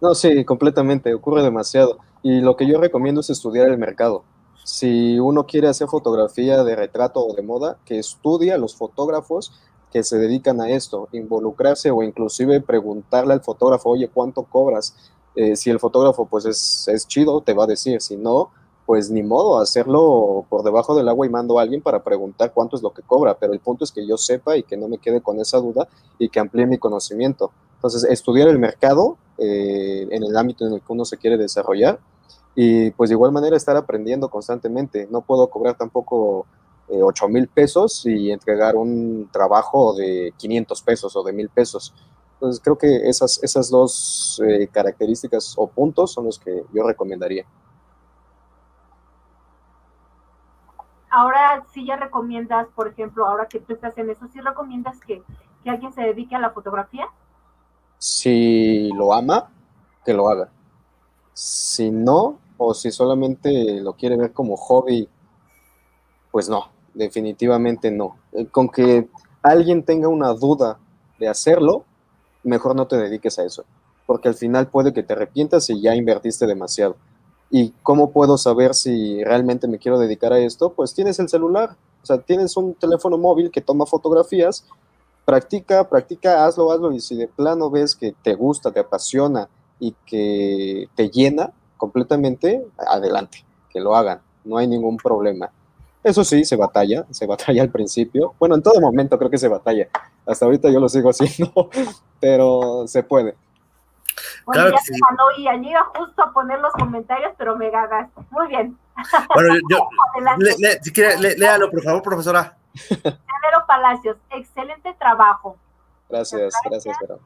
No, sí, completamente, ocurre demasiado. Y lo que yo recomiendo es estudiar el mercado si uno quiere hacer fotografía de retrato o de moda, que estudie a los fotógrafos que se dedican a esto, involucrarse o inclusive preguntarle al fotógrafo, oye, ¿cuánto cobras? Eh, si el fotógrafo pues es, es, chido, te va a decir, si no, pues ni modo, hacerlo por debajo del agua y mando a alguien para preguntar cuánto es lo que cobra, pero el punto es que yo sepa y que no me quede con esa duda y que amplíe mi conocimiento. Entonces, estudiar el mercado eh, en el ámbito en el que uno se quiere desarrollar y pues de igual manera estar aprendiendo constantemente. No puedo cobrar tampoco eh, 8 mil pesos y entregar un trabajo de 500 pesos o de mil pesos. Entonces creo que esas, esas dos eh, características o puntos son los que yo recomendaría. Ahora sí ya recomiendas, por ejemplo, ahora que tú estás en eso, ¿sí recomiendas que, que alguien se dedique a la fotografía? Si lo ama, que lo haga. Si no, o si solamente lo quiere ver como hobby, pues no, definitivamente no. Eh, con que alguien tenga una duda de hacerlo, mejor no te dediques a eso, porque al final puede que te arrepientas y ya invertiste demasiado. ¿Y cómo puedo saber si realmente me quiero dedicar a esto? Pues tienes el celular, o sea, tienes un teléfono móvil que toma fotografías, practica, practica, hazlo, hazlo, y si de plano ves que te gusta, te apasiona y que te llena completamente, adelante, que lo hagan, no hay ningún problema. Eso sí, se batalla, se batalla al principio. Bueno, en todo momento creo que se batalla. Hasta ahorita yo lo sigo haciendo, pero se puede. Bueno, claro ya se ganó y llega justo a poner los comentarios, pero me gagas. Muy bien. Bueno, yo, si quiere, léalo, por favor, profesora. Severo Palacios, excelente trabajo. Gracias, gracias, Vero.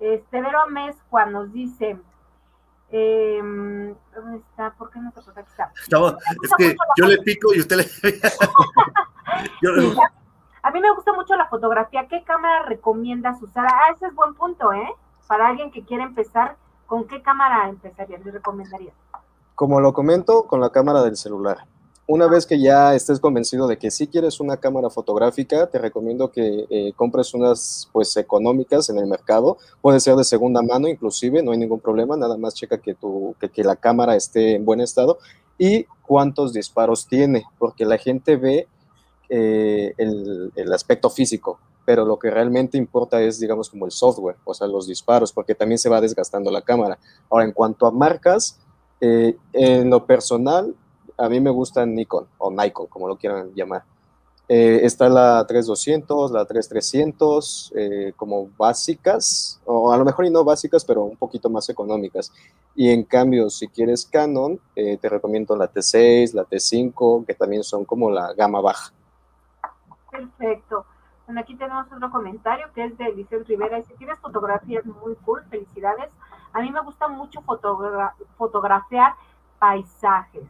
Este, Vero Juan nos dice, eh, ¿Dónde está? ¿Por qué no se puede? Aquí está. es que yo le pico y usted le. A mí me gusta mucho la fotografía. ¿Qué cámara recomiendas usar? Ah, ese es buen punto, ¿eh? Para alguien que quiere empezar, ¿con qué cámara empezaría? ¿Le recomendaría? Como lo comento, con la cámara del celular. Una vez que ya estés convencido de que sí quieres una cámara fotográfica, te recomiendo que eh, compres unas pues económicas en el mercado. Puede ser de segunda mano, inclusive, no hay ningún problema. Nada más checa que, tu, que, la cámara esté en buen estado y cuántos disparos tiene, porque la gente ve eh, el, el, aspecto físico, pero lo que realmente importa es, digamos, como el software, o sea, los disparos, porque también se va desgastando la cámara. Ahora, en cuanto a marcas, eh, en lo personal, a mí me gusta Nikon o Nikon, como lo quieran llamar. Eh, está la 3200, la 3300, eh, como básicas, o a lo mejor y no básicas, pero un poquito más económicas. Y en cambio, si quieres Canon, eh, te recomiendo la T6, la T5, que también son como la gama baja. Perfecto. Bueno, aquí tenemos otro comentario que es de Eliseo Rivera. Dice, tienes fotografías muy cool, felicidades. A mí me gusta mucho fotografiar paisajes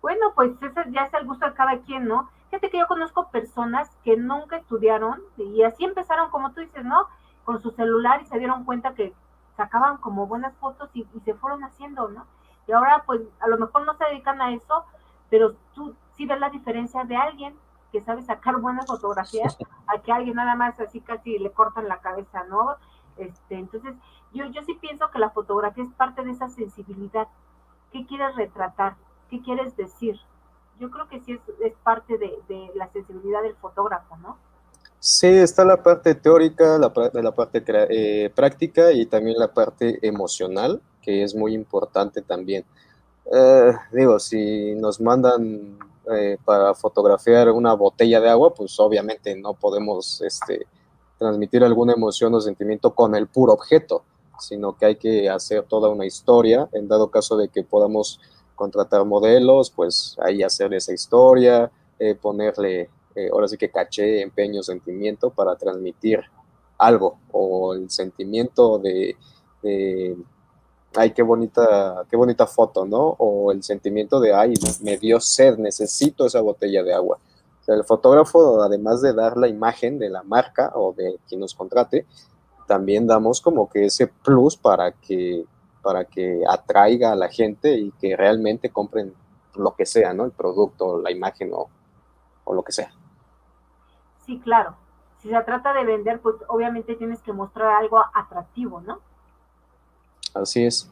bueno, pues ese ya es el gusto de cada quien, ¿no? Fíjate que yo conozco personas que nunca estudiaron y así empezaron, como tú dices, ¿no? Con su celular y se dieron cuenta que sacaban como buenas fotos y, se fueron haciendo, ¿no? Y ahora, pues, a lo mejor no se dedican a eso, pero tú sí ves la diferencia de alguien que sabe sacar buenas fotografías a que alguien nada más así casi le cortan la cabeza, ¿no? Este, entonces, yo, yo sí pienso que la fotografía es parte de esa sensibilidad. ¿Qué quieres retratar? ¿Qué quieres decir? Yo creo que sí es, parte de, la sensibilidad del fotógrafo, ¿no? Sí, está la parte teórica, la, la parte eh, práctica y también la parte emocional, que es muy importante también. Eh, digo, si nos mandan eh, para fotografiar una botella de agua, pues obviamente no podemos este, transmitir alguna emoción o sentimiento con el puro objeto, sino que hay que hacer toda una historia en dado caso de que podamos contratar modelos, pues ahí hacer esa historia, eh, ponerle, eh, ahora sí que caché, empeño, sentimiento para transmitir algo o el sentimiento de, ay, qué bonita, qué bonita foto, ¿no? O el sentimiento de, ay, me dio sed, necesito esa botella de agua. el fotógrafo, además de dar la imagen de la marca o de quien nos contrate, también damos como que ese plus para que para que atraiga a la gente y que realmente compren lo que sea, ¿no? El producto, la imagen o, lo que sea. Sí, claro. Si se trata de vender, pues obviamente tienes que mostrar algo atractivo, ¿no? Así es.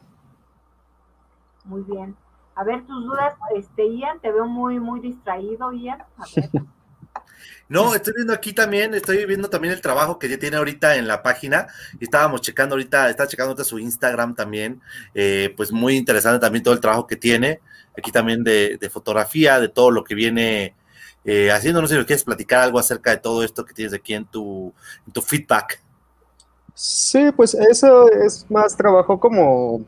Muy bien. A ver, tus dudas, este, Ian, te veo muy, muy distraído, Ian. A ver. No, estoy viendo aquí también, estoy viendo también el trabajo que ya tiene ahorita en la página. Estábamos checando ahorita, está checando ahorita su Instagram también. Eh, pues muy interesante también todo el trabajo que tiene. Aquí también de, fotografía, de todo lo que viene eh, haciendo. No sé si quieres platicar algo acerca de todo esto que tienes aquí en tu, en tu feedback. Sí, pues eso es más trabajo como,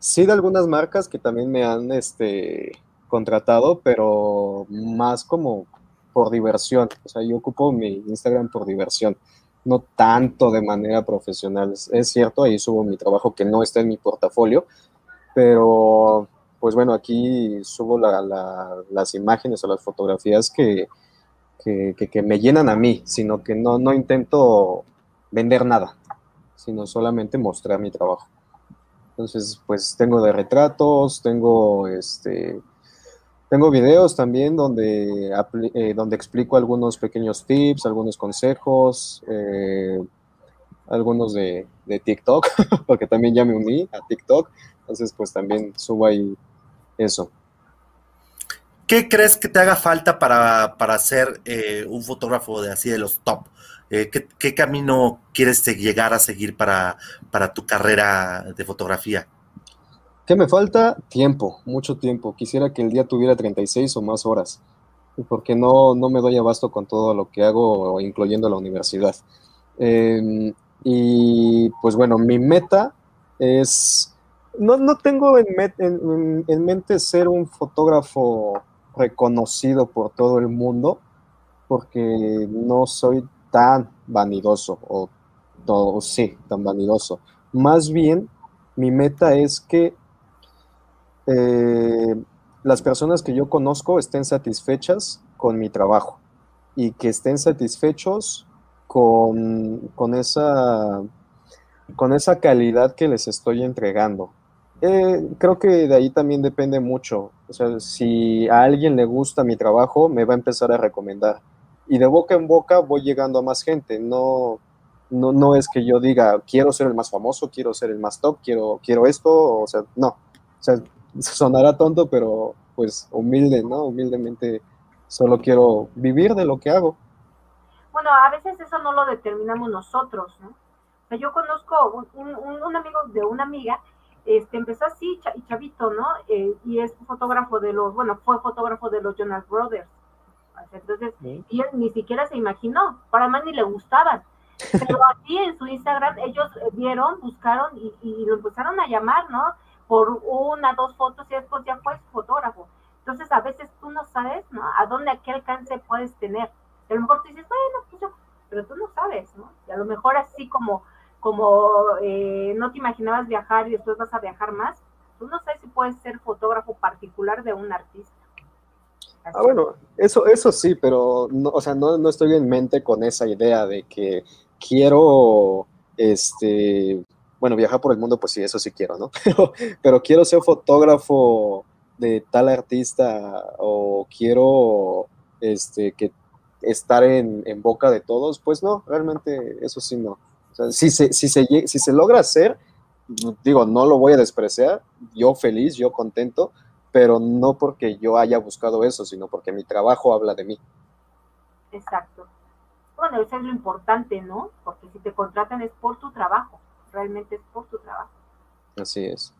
sí, de algunas marcas que también me han este, contratado, pero más como por diversión. O sea, yo ocupo mi Instagram por diversión. no tanto de manera profesional. Es cierto, ahí subo mi trabajo que no está en mi portafolio, pero pues bueno, aquí subo las imágenes o las fotografías que, que, me llenan a mí, sino que no, no intento vender nada, sino solamente mostrar mi trabajo. Entonces, pues tengo de retratos, tengo este, tengo videos también donde, eh, donde explico algunos pequeños tips, algunos consejos, eh, algunos de, de, TikTok, porque también ya me uní a TikTok, entonces pues también subo ahí eso. ¿Qué crees que te haga falta para, para ser eh, un fotógrafo de así de los top? Eh, ¿qué, camino quieres llegar a seguir para, para tu carrera de fotografía? ¿Qué me falta? Tiempo, mucho tiempo. Quisiera que el día tuviera 36 o más horas, porque no, no me doy abasto con todo lo que hago, incluyendo la universidad. Em, y pues bueno, mi meta es, no, no tengo en, en, mente ser un fotógrafo reconocido por todo el mundo, porque no soy tan vanidoso, o, o sí, tan vanidoso. Más bien, mi meta es que eh, las personas que yo conozco estén satisfechas con mi trabajo y que estén satisfechos con, con, esa, con esa calidad que les estoy entregando. Eh, creo que de ahí también depende mucho. O sea, si a alguien le gusta mi trabajo, me va a empezar a recomendar. Y de boca en boca voy llegando a más gente. No, no, no es que yo diga, quiero ser el más famoso, quiero ser el más top, quiero, quiero esto. O sea, no. O sea, sonará tonto, pero pues humilde, ¿no? Humildemente solo quiero vivir de lo que hago. Bueno, a veces eso no lo determinamos nosotros, ¿no? O sea, yo conozco un, un amigo de una amiga este, empezó así, chavito, ¿no? Eh, y es fotógrafo de los, bueno, fue fotógrafo de los Jonas Brothers. Entonces, y él ni siquiera se imaginó, para más ni le gustaban. Pero así en su Instagram ellos vieron, buscaron y, y, lo empezaron a llamar, ¿no? Por una, dos fotos y después ya fue fotógrafo. Entonces, a veces tú no sabes. A dónde, a qué alcance puedes tener. a lo mejor tú dices, bueno, pues yo, pero tú no sabes, ¿no? Y a lo mejor así como como eh, no te imaginabas viajar y después vas a viajar más, tú no sabes si puedes ser fotógrafo particular de un artista. Ah, bueno, eso, eso sí, pero no, o sea, no, no, estoy en mente con esa idea de que quiero, este, bueno, viajar por el mundo, pues sí, eso sí quiero, ¿no? Pero, pero quiero ser fotógrafo de tal artista o quiero, este, que estar en, en boca de todos, pues no, realmente eso sí no si, se, si, se, si se logra hacer, digo, no lo voy a despreciar, yo feliz, yo contento, pero no porque yo haya buscado eso, sino porque mi trabajo habla de mí. Exacto. Bueno, eso es lo importante, ¿no? Porque si te contratan es por tu trabajo, realmente es por tu trabajo. Así es.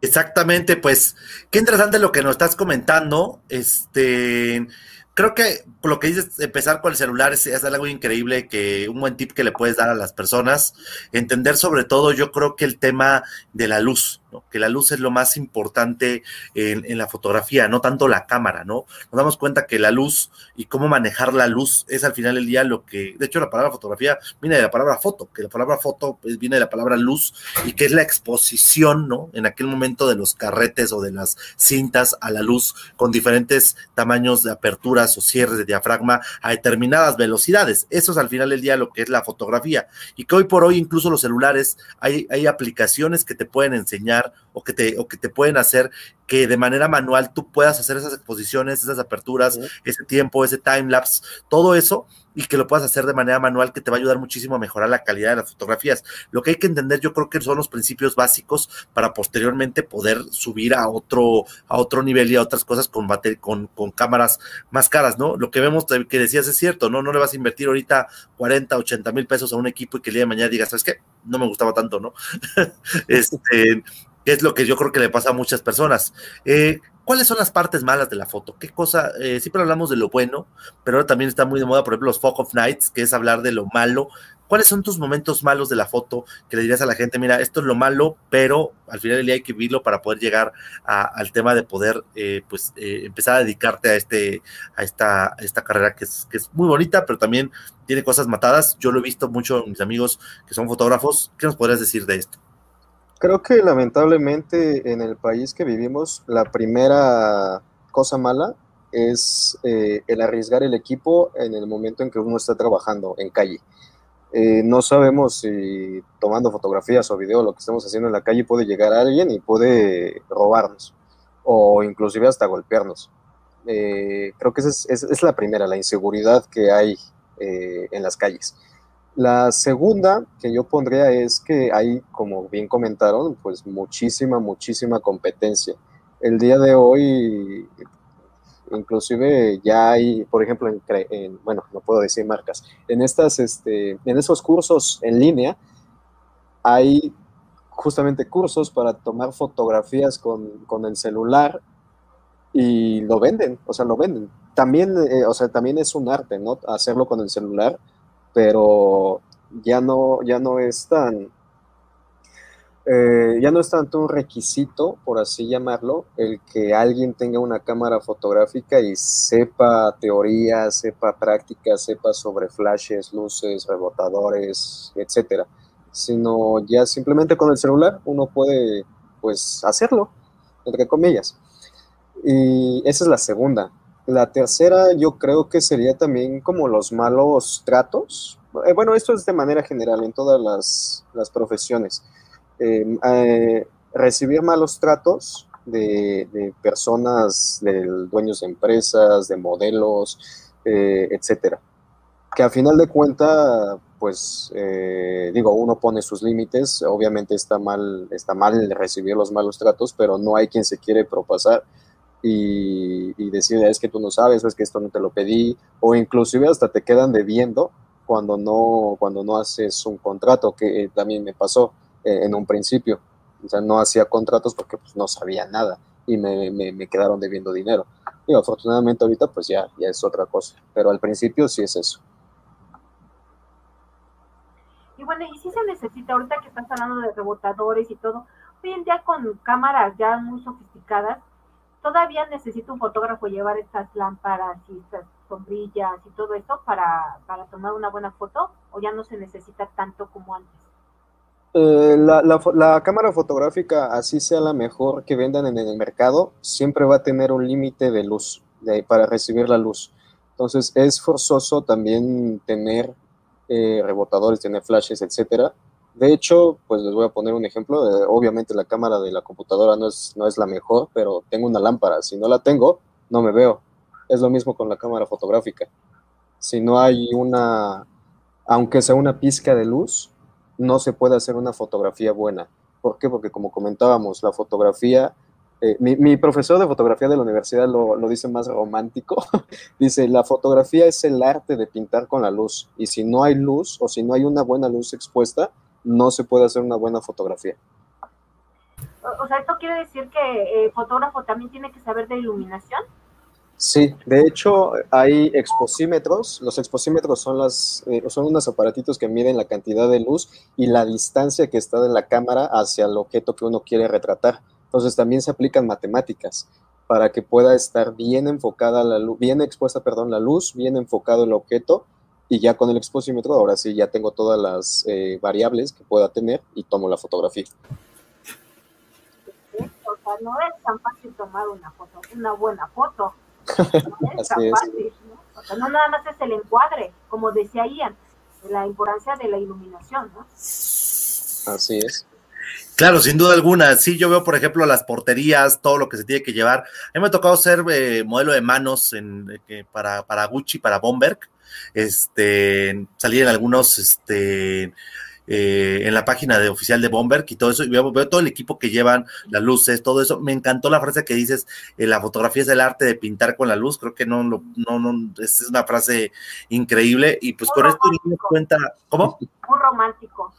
Exactamente, pues qué interesante lo que nos estás comentando. Este, creo que lo que dices, empezar con el celular es, algo increíble, que un buen tip que le puedes dar a las personas. Entender sobre todo, yo creo que el tema de la luz, que la luz es lo más importante en, la fotografía, no tanto la cámara, ¿no? Nos damos cuenta que la luz y cómo manejar la luz es al final del día lo que, de hecho la palabra fotografía viene de la palabra foto, que la palabra foto pues, viene de la palabra luz y que es la exposición, ¿no? En aquel momento de los carretes o de las cintas a la luz con diferentes tamaños de apertura o cierres de diafragma a determinadas velocidades. Eso es al final del día lo que es la fotografía. Y que hoy por hoy incluso los celulares hay, hay aplicaciones que te pueden enseñar o que, te, o que te pueden hacer que de manera manual tú puedas hacer esas exposiciones, esas aperturas, ese tiempo, ese time lapse, todo eso y que lo puedas hacer de manera manual que te va a ayudar muchísimo a mejorar la calidad de las fotografías. Lo que hay que entender yo creo que son los principios básicos para posteriormente poder subir a otro, a otro nivel y a otras cosas con, con, con cámaras más caras, ¿no? Lo que vemos que decías es cierto, ¿no? No le vas a invertir ahorita 40, 80 mil pesos a un equipo y que el día de mañana digas, ¿sabes qué? No me gustaba tanto, ¿no? este, es lo que yo creo que le pasa a muchas personas. Eh, ¿Cuáles son las partes malas de la foto? ¿Qué cosa? Eh, siempre hablamos de lo bueno, pero ahora también está muy de moda, por ejemplo, los Fog of Nights, que es hablar de lo malo. ¿cuáles son tus momentos malos de la foto que le dirías a la gente, mira, esto es lo malo, pero al final del día hay que vivirlo para poder llegar al tema de poder, eh, pues, empezar a dedicarte a, este, a esta, esta carrera que es, que es muy bonita, pero también tiene cosas matadas. Yo lo he visto mucho en mis amigos que son fotógrafos. ¿Qué nos podrías decir de esto? Creo que lamentablemente en el país que vivimos, la primera cosa mala es eh, el arriesgar el equipo en el momento en que uno está trabajando en calle. Eh, no sabemos si tomando fotografías o video, lo que estamos haciendo en la calle, puede llegar a alguien y puede robarnos o inclusive hasta golpearnos. Eh, creo que esa es, es, la primera, la inseguridad que hay en las calles. La segunda que yo pondría es que hay, como bien comentaron, pues muchísima, muchísima competencia. El día de hoy, inclusive ya hay, por ejemplo, en, bueno, no puedo decir marcas, en estas, este, en esos cursos en línea, hay justamente cursos para tomar fotografías con, con el celular y lo venden, o sea, lo venden. También, eh, o sea, también es un arte, ¿no? Hacerlo con el celular pero ya no, ya no es tan, eh, ya no es tanto un requisito, por así llamarlo, el que alguien tenga una cámara fotográfica y sepa teoría, sepa práctica, sepa sobre flashes, luces, rebotadores, etcétera, sino ya simplemente con el celular uno puede, pues, hacerlo, entre comillas. Y esa es la segunda. La tercera yo creo que sería también como los malos tratos. Eh, bueno, esto es de manera general en todas las, profesiones. Em, eh, recibir malos tratos de, personas, de dueños de empresas, de modelos, eh, etcétera. Que a final de cuenta, pues digo, uno pone sus límites. Obviamente está mal, está mal recibir los malos tratos, pero no hay quien se quiere propasar y, decir, es que tú no sabes, o es que esto no te lo pedí, o inclusive hasta te quedan debiendo cuando no, cuando no haces un contrato, que eh, también me pasó eh, en un principio. O sea, no hacía contratos porque pues, no sabía nada y me, me, quedaron debiendo dinero. Y afortunadamente ahorita pues ya, ya es otra cosa, pero al principio sí es eso. Y bueno, y si se necesita, ahorita que estás hablando de rebotadores y todo, hoy en día con cámaras ya muy sofisticadas, todavía necesita un fotógrafo llevar estas lámparas y estas sombrillas y todo eso para, tomar una buena foto o ya no se necesita tanto como antes? Eh, la, cámara fotográfica, así sea la mejor que vendan en el mercado, siempre va a tener un límite de luz para recibir la luz. Entonces es forzoso también tener eh, rebotadores, tener flashes, etcétera, de hecho, pues les voy a poner un ejemplo. obviamente la cámara de la computadora no es, no es la mejor, pero tengo una lámpara. Si no la tengo, no me veo. Es lo mismo con la cámara fotográfica. Si no hay una, aunque sea una pizca de luz, no se puede hacer una fotografía buena. ¿Por qué? Porque como comentábamos, la fotografía, eh, mi, profesor de fotografía de la universidad lo, lo dice más romántico. dice, la fotografía es el arte de pintar con la luz. Y si no hay luz o si no hay una buena luz expuesta, no se puede hacer una buena fotografía. O sea, ¿esto quiere decir que el fotógrafo también tiene que saber de iluminación? Sí, de hecho hay exposímetros. Los exposímetros son, las, eh, son unos aparatitos que miden la cantidad de luz y la distancia que está de la cámara hacia el objeto que uno quiere retratar. Entonces también se aplican matemáticas para que pueda estar bien enfocada la luz, bien expuesta, perdón, la luz, bien enfocado el objeto y ya con el exposímetro, ahora sí ya tengo todas las eh, variables que pueda tener y tomo la fotografía. O sea, no es tan fácil tomar una foto, una buena foto. No es tan fácil, ¿no? O sea, no nada más es el encuadre, como decía Ian, la importancia de la iluminación, ¿no? Así es. Claro, sin duda alguna. Sí, yo veo, por ejemplo, las porterías, todo lo que se tiene que llevar. A mí me ha tocado ser eh, modelo de manos en, eh, para, para Gucci, para Bomberg este, salir en algunos, este, eh, en la página de oficial de Bomberg y todo eso, y veo, todo el equipo que llevan, las luces, todo eso. Me encantó la frase que dices, eh, la fotografía es el arte de pintar con la luz, creo que no, no, no, es una frase increíble, y pues con esto me cuenta, ¿cómo? Muy romántico.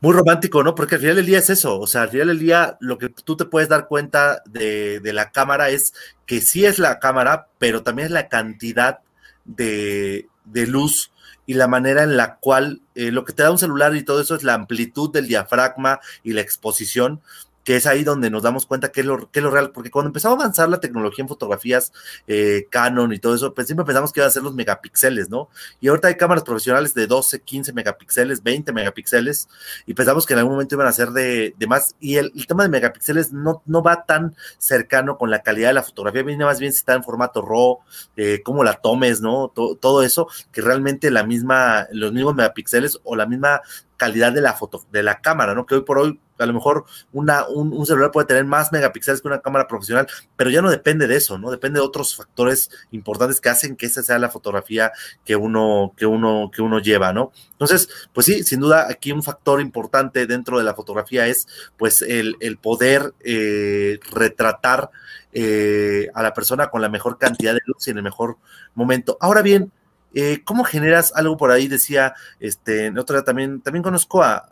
Muy romántico, ¿no? Porque al final del día es eso, o sea, al final del día lo que tú te puedes dar cuenta de, de la cámara es que sí es la cámara, pero también es la cantidad de, de luz y la manera en la cual eh, lo que te da un celular y todo eso es la amplitud del diafragma y la exposición que es ahí donde nos damos cuenta que es lo, que es lo real, porque cuando empezó a avanzar la tecnología en fotografías eh, Canon y todo eso, pues siempre pensamos que iban a ser los megapíxeles, ¿no? Y ahorita hay cámaras profesionales de 12, 15 megapíxeles, 20 megapíxeles, y pensamos que en algún momento iban a ser de, más, y el, tema de megapíxeles no, no va tan cercano con la calidad de la fotografía, viene más bien si está en formato RAW, eh, cómo la tomes, ¿no? todo eso, que realmente la misma, los mismos megapíxeles o la misma calidad de la foto, de la cámara, ¿no? Que hoy por hoy a lo mejor un, celular puede tener más megapíxeles que una cámara profesional, pero ya no depende de eso, ¿no? Depende de otros factores importantes que hacen que esa sea la fotografía que uno, que uno, que uno lleva, ¿no? Entonces, pues sí, sin duda aquí un factor importante dentro de la fotografía es pues el, poder eh, retratar eh, a la persona con la mejor cantidad de luz y en el mejor momento. Ahora bien, eh, ¿Cómo generas algo por ahí? Decía, este, otra también, también conozco a,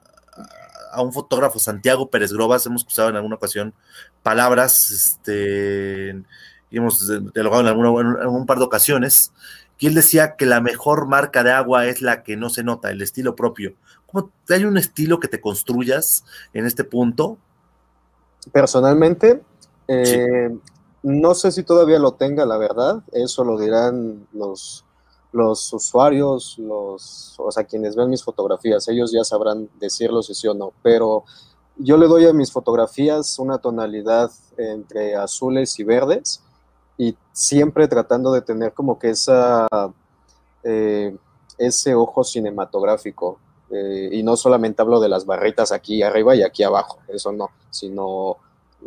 a un fotógrafo, Santiago Pérez Grobas, hemos usado en alguna ocasión palabras, este, y hemos dialogado en, alguna, en un par de ocasiones, que él decía que la mejor marca de agua es la que no se nota, el estilo propio. ¿Cómo hay un estilo que te construyas en este punto? Personalmente, eh, no sé si todavía lo tenga, la verdad, eso lo dirán los los usuarios, los, o sea, quienes ven mis fotografías, ellos ya sabrán decirlo si sí o no, pero yo le doy a mis fotografías una tonalidad entre azules y verdes y siempre tratando de tener como que esa, eh, ese ojo cinematográfico. Eh, y no solamente hablo de las barritas aquí arriba y aquí abajo, eso no, sino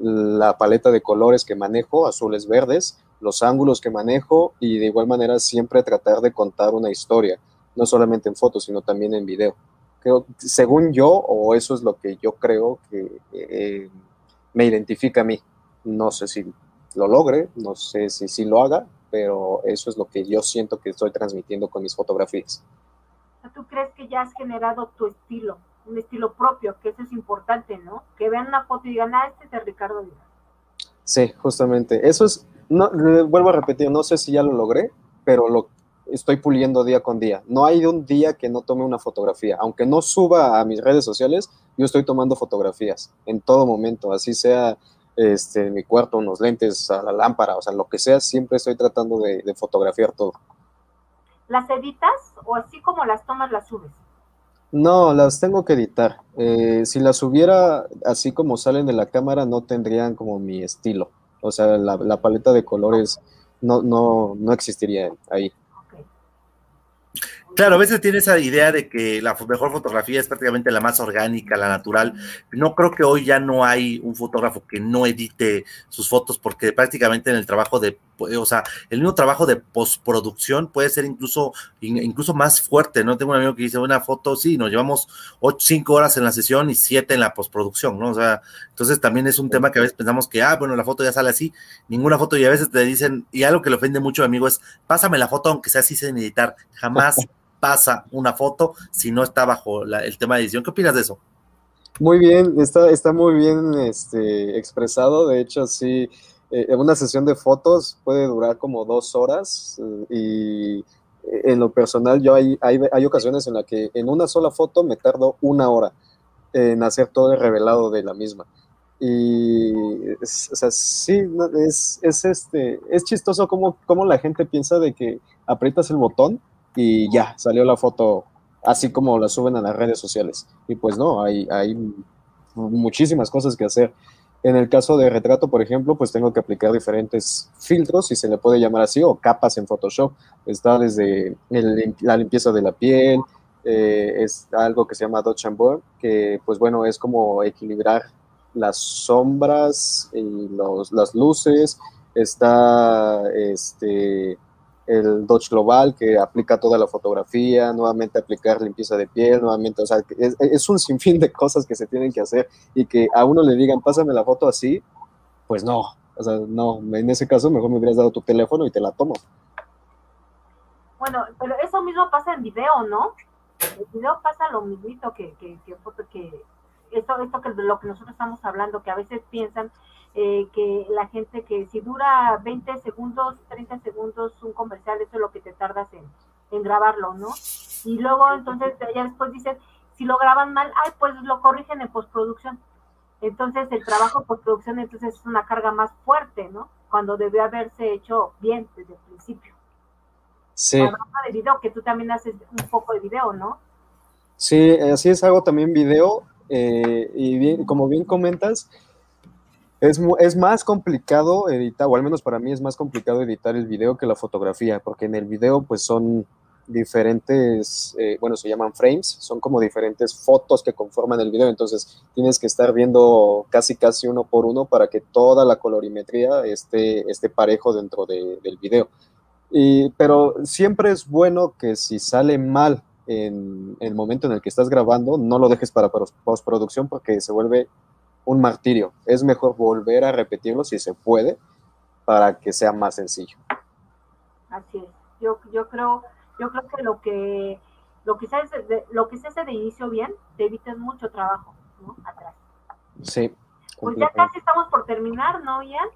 la paleta de colores que manejo, azules, verdes, los ángulos que manejo y de igual manera siempre tratar de contar una historia, no solamente en fotos, sino también en video. Creo, según yo, o eso es lo que yo creo que eh, me identifica a mí. No sé si lo logre, no sé si, si lo haga, pero eso es lo que yo siento que estoy transmitiendo con mis fotografías. ¿Tú crees que ya has generado tu estilo, un estilo propio, que eso es importante, ¿no? Que vean una foto y digan, ah, este es de Ricardo Díaz. Sí, justamente. Eso es, no, vuelvo a repetir, no sé si ya lo logré, pero lo estoy puliendo día con día. No hay un día que no tome una fotografía. Aunque no suba a mis redes sociales, yo estoy tomando fotografías en todo momento, así sea este, en mi cuarto, unos lentes, a la lámpara, o sea, lo que sea, siempre estoy tratando de, fotografiar todo. ¿Las editas o así como las tomas las subes? No, las tengo que editar. Eh, si las subiera así como salen de la cámara, no tendrían como mi estilo. O sea, la, paleta de colores no, no, no existiría ahí. Claro, a veces tiene esa idea de que la mejor fotografía es prácticamente la más orgánica, la natural. No creo que hoy ya no hay un fotógrafo que no edite sus fotos porque prácticamente en el trabajo de, o sea, el mismo trabajo de postproducción puede ser incluso, incluso más fuerte, ¿no? Tengo un amigo que dice, una foto, sí, nos llevamos ocho, cinco horas en la sesión y siete en la postproducción, ¿no? O sea, entonces también es un tema que a veces pensamos que, ah, bueno, la foto ya sale así, ninguna foto y a veces te dicen, y algo que le ofende mucho, amigo, es, pásame la foto aunque sea así sin editar, jamás pasa una foto si no está bajo el tema de edición. ¿Qué opinas de eso? Muy bien, está, está muy bien este, expresado. De hecho, sí, eh, una sesión de fotos puede durar como dos horas eh, y en lo personal yo hay, hay, hay, ocasiones en las que en una sola foto me tardo una hora en hacer todo el revelado de la misma. Y o sea, sí, es, es, este, es chistoso cómo, cómo la gente piensa de que aprietas el botón y ya, salió la foto así como la suben a las redes sociales. Y pues no, hay, hay muchísimas cosas que hacer. En el caso de retrato, por ejemplo, pues tengo que aplicar diferentes filtros, si se le puede llamar así, o capas en Photoshop. Está desde la limpieza de la piel, eh, es algo que se llama Dodge and Burn, que pues bueno, es como equilibrar las sombras y los, las luces. Está este, el Dodge Global que aplica toda la fotografía, nuevamente aplicar limpieza de piel, nuevamente, o sea, es, un sinfín de cosas que se tienen que hacer y que a uno le digan, pásame la foto así, pues no, o sea, no, en ese caso mejor me hubieras dado tu teléfono y te la tomo. Bueno, pero eso mismo pasa en video, ¿no? En video pasa lo mismito que, que, que, esto, esto que lo que nosotros estamos hablando, que a veces piensan eh, que la gente que si dura 20 segundos, 30 segundos un comercial, eso es lo que te tardas en, en grabarlo, ¿no? Y luego entonces ya después dices, si lo graban mal, ay, pues lo corrigen en postproducción. Entonces el trabajo postproducción entonces es una carga más fuerte, ¿no? Cuando debe haberse hecho bien desde el principio. Sí. de video, que tú también haces un poco de video, ¿no? Sí, así es, hago también video eh, y bien, como bien comentas, es, es, más complicado editar, o al menos para mí es más complicado editar el video que la fotografía, porque en el video pues son diferentes, eh, bueno, se llaman frames, son como diferentes fotos que conforman el video, entonces tienes que estar viendo casi casi uno por uno para que toda la colorimetría esté, esté parejo dentro de, del video. Y, pero siempre es bueno que si sale mal en, el momento en el que estás grabando, no lo dejes para postproducción porque se vuelve un martirio. Es mejor volver a repetirlo si se puede para que sea más sencillo. Así es. Yo, yo creo yo creo que lo que lo que se hace de, lo que se hace de inicio bien te evitas mucho trabajo ¿no? atrás sí pues ya casi estamos por terminar no Ian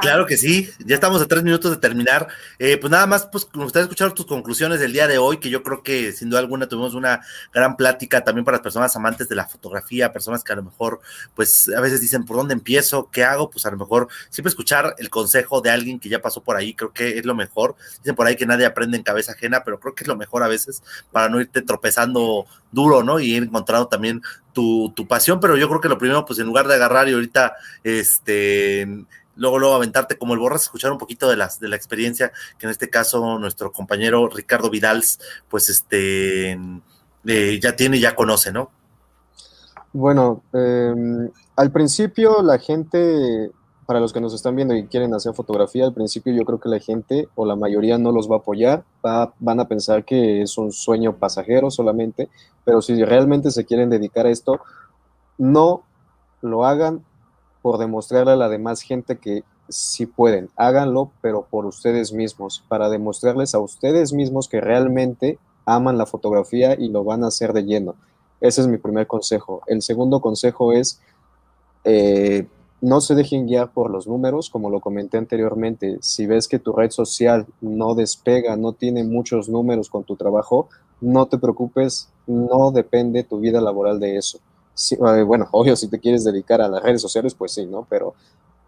Claro que sí, ya estamos a tres minutos de terminar. Eh, pues nada más, pues me gustaría escuchar tus conclusiones del día de hoy, que yo creo que sin duda alguna tuvimos una gran plática también para las personas amantes de la fotografía, personas que a lo mejor, pues a veces dicen, ¿por dónde empiezo? ¿Qué hago? Pues a lo mejor siempre escuchar el consejo de alguien que ya pasó por ahí, creo que es lo mejor. Dicen por ahí que nadie aprende en cabeza ajena, pero creo que es lo mejor a veces para no irte tropezando duro, ¿no? Y ir encontrando también tu, pasión, pero yo creo que lo primero, pues en lugar de agarrar y ahorita, este luego, luego aventarte como el borras, escuchar un poquito de, las, de la experiencia que en este caso nuestro compañero Ricardo Vidals, pues este, eh, ya tiene y ya conoce, ¿no? Bueno, em, al principio la gente, para los que nos están viendo y quieren hacer fotografía, al principio yo creo que la gente o la mayoría no los va a apoyar, van a pensar que es un sueño pasajero solamente, pero si realmente se quieren dedicar a esto, no lo hagan por demostrarle a la demás gente que si pueden, háganlo, pero por ustedes mismos, para demostrarles a ustedes mismos que realmente aman la fotografía y lo van a hacer de lleno. Ese es mi primer consejo. El segundo consejo es, eh, no se dejen guiar por los números, como lo comenté anteriormente. Si ves que tu red social no despega, no tiene muchos números con tu trabajo, no te preocupes, no depende tu vida laboral de eso. Eh, bueno, obvio, si te quieres dedicar a las redes sociales, pues sí, ¿no? Pero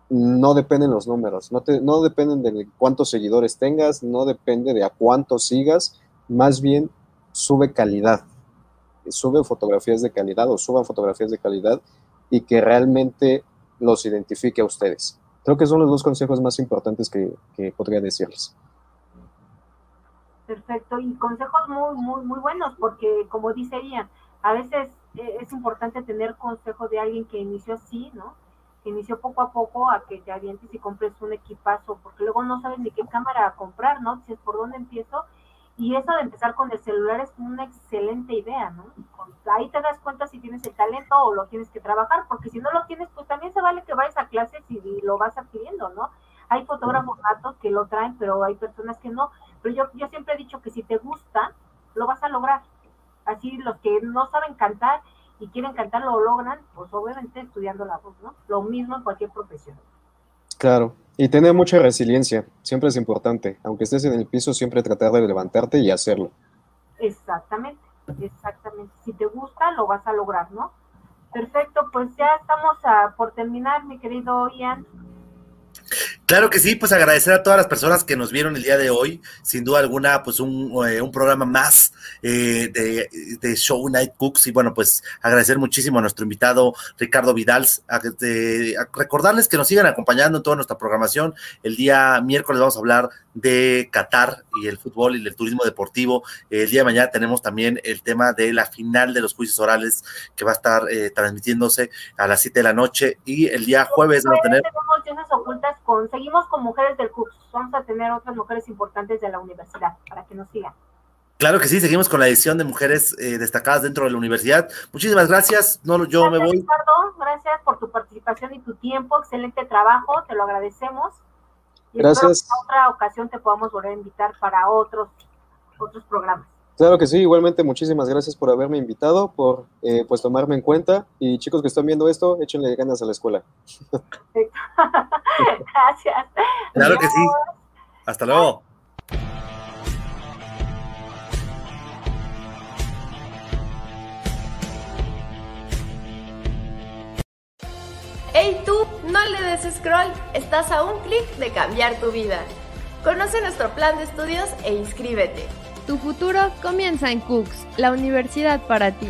no dependen los números, no, te, no dependen de cuántos seguidores tengas, no depende de a cuántos sigas, más bien sube calidad, sube fotografías de calidad o suban fotografías de calidad y que realmente los identifique a ustedes. Creo que son los dos consejos más importantes que, que podría decirles. Perfecto, y consejos muy, muy, muy buenos, porque como dice Ian, a veces eh, es importante tener consejo de alguien que inició así, ¿no? Que inició poco a poco a que te avientes y compres un equipazo, porque luego no sabes ni qué cámara comprar, ¿no? Si es por dónde empiezo. Y eso de empezar con el celular es una excelente idea, ¿no? Ahí te das cuenta si tienes el talento o lo tienes que trabajar, porque si no lo tienes, pues también se vale que vayas a clases y, lo vas adquiriendo, ¿no? Hay fotógrafos natos que lo traen, pero hay personas que no. Pero yo, yo siempre he dicho que si te gusta, lo vas a lograr así los que no saben cantar y quieren cantar lo logran, pues obviamente estudiando la voz, ¿no? Lo mismo en cualquier profesión. Claro, y tener mucha resiliencia, siempre es importante, aunque estés en el piso, siempre tratar de levantarte y hacerlo. Exactamente, exactamente. Si te gusta, lo vas a lograr, ¿no? Perfecto, pues ya estamos a, por terminar, mi querido Ian. Claro que sí, pues agradecer a todas las personas que nos vieron el día de hoy. Sin duda alguna, pues un, eh, programa más eh, de, Show Night Cooks. Y bueno, pues agradecer muchísimo a nuestro invitado Ricardo Vidals. recordarles que nos sigan acompañando en toda nuestra programación. El día miércoles vamos a hablar de Qatar y el fútbol y el turismo deportivo. El día de mañana tenemos también el tema de la final de los juicios orales que va a estar eh, transmitiéndose a las 7 de la noche. Y el día jueves vamos a tener. ocultas seguimos con mujeres del CUPS. Vamos a tener otras mujeres importantes de la universidad para que nos sigan. Claro que sí, seguimos con la edición de mujeres eh, destacadas dentro de la universidad. Muchísimas gracias. No, yo me voy. Ricardo, gracias por tu participación y tu tiempo. Excelente trabajo, te lo agradecemos. Y gracias. en otra ocasión te podamos volver a invitar para otros, otros programas. Claro que sí, igualmente muchísimas gracias por haberme invitado, por eh, pues tomarme en cuenta y chicos que están viendo esto, échenle ganas a la escuela. gracias. Claro que sí. Hasta luego. Hey tú, no le des scroll, estás a un clic de cambiar tu vida. Conoce nuestro plan de estudios e inscríbete. Tu futuro comienza en Cooks, la universidad para ti.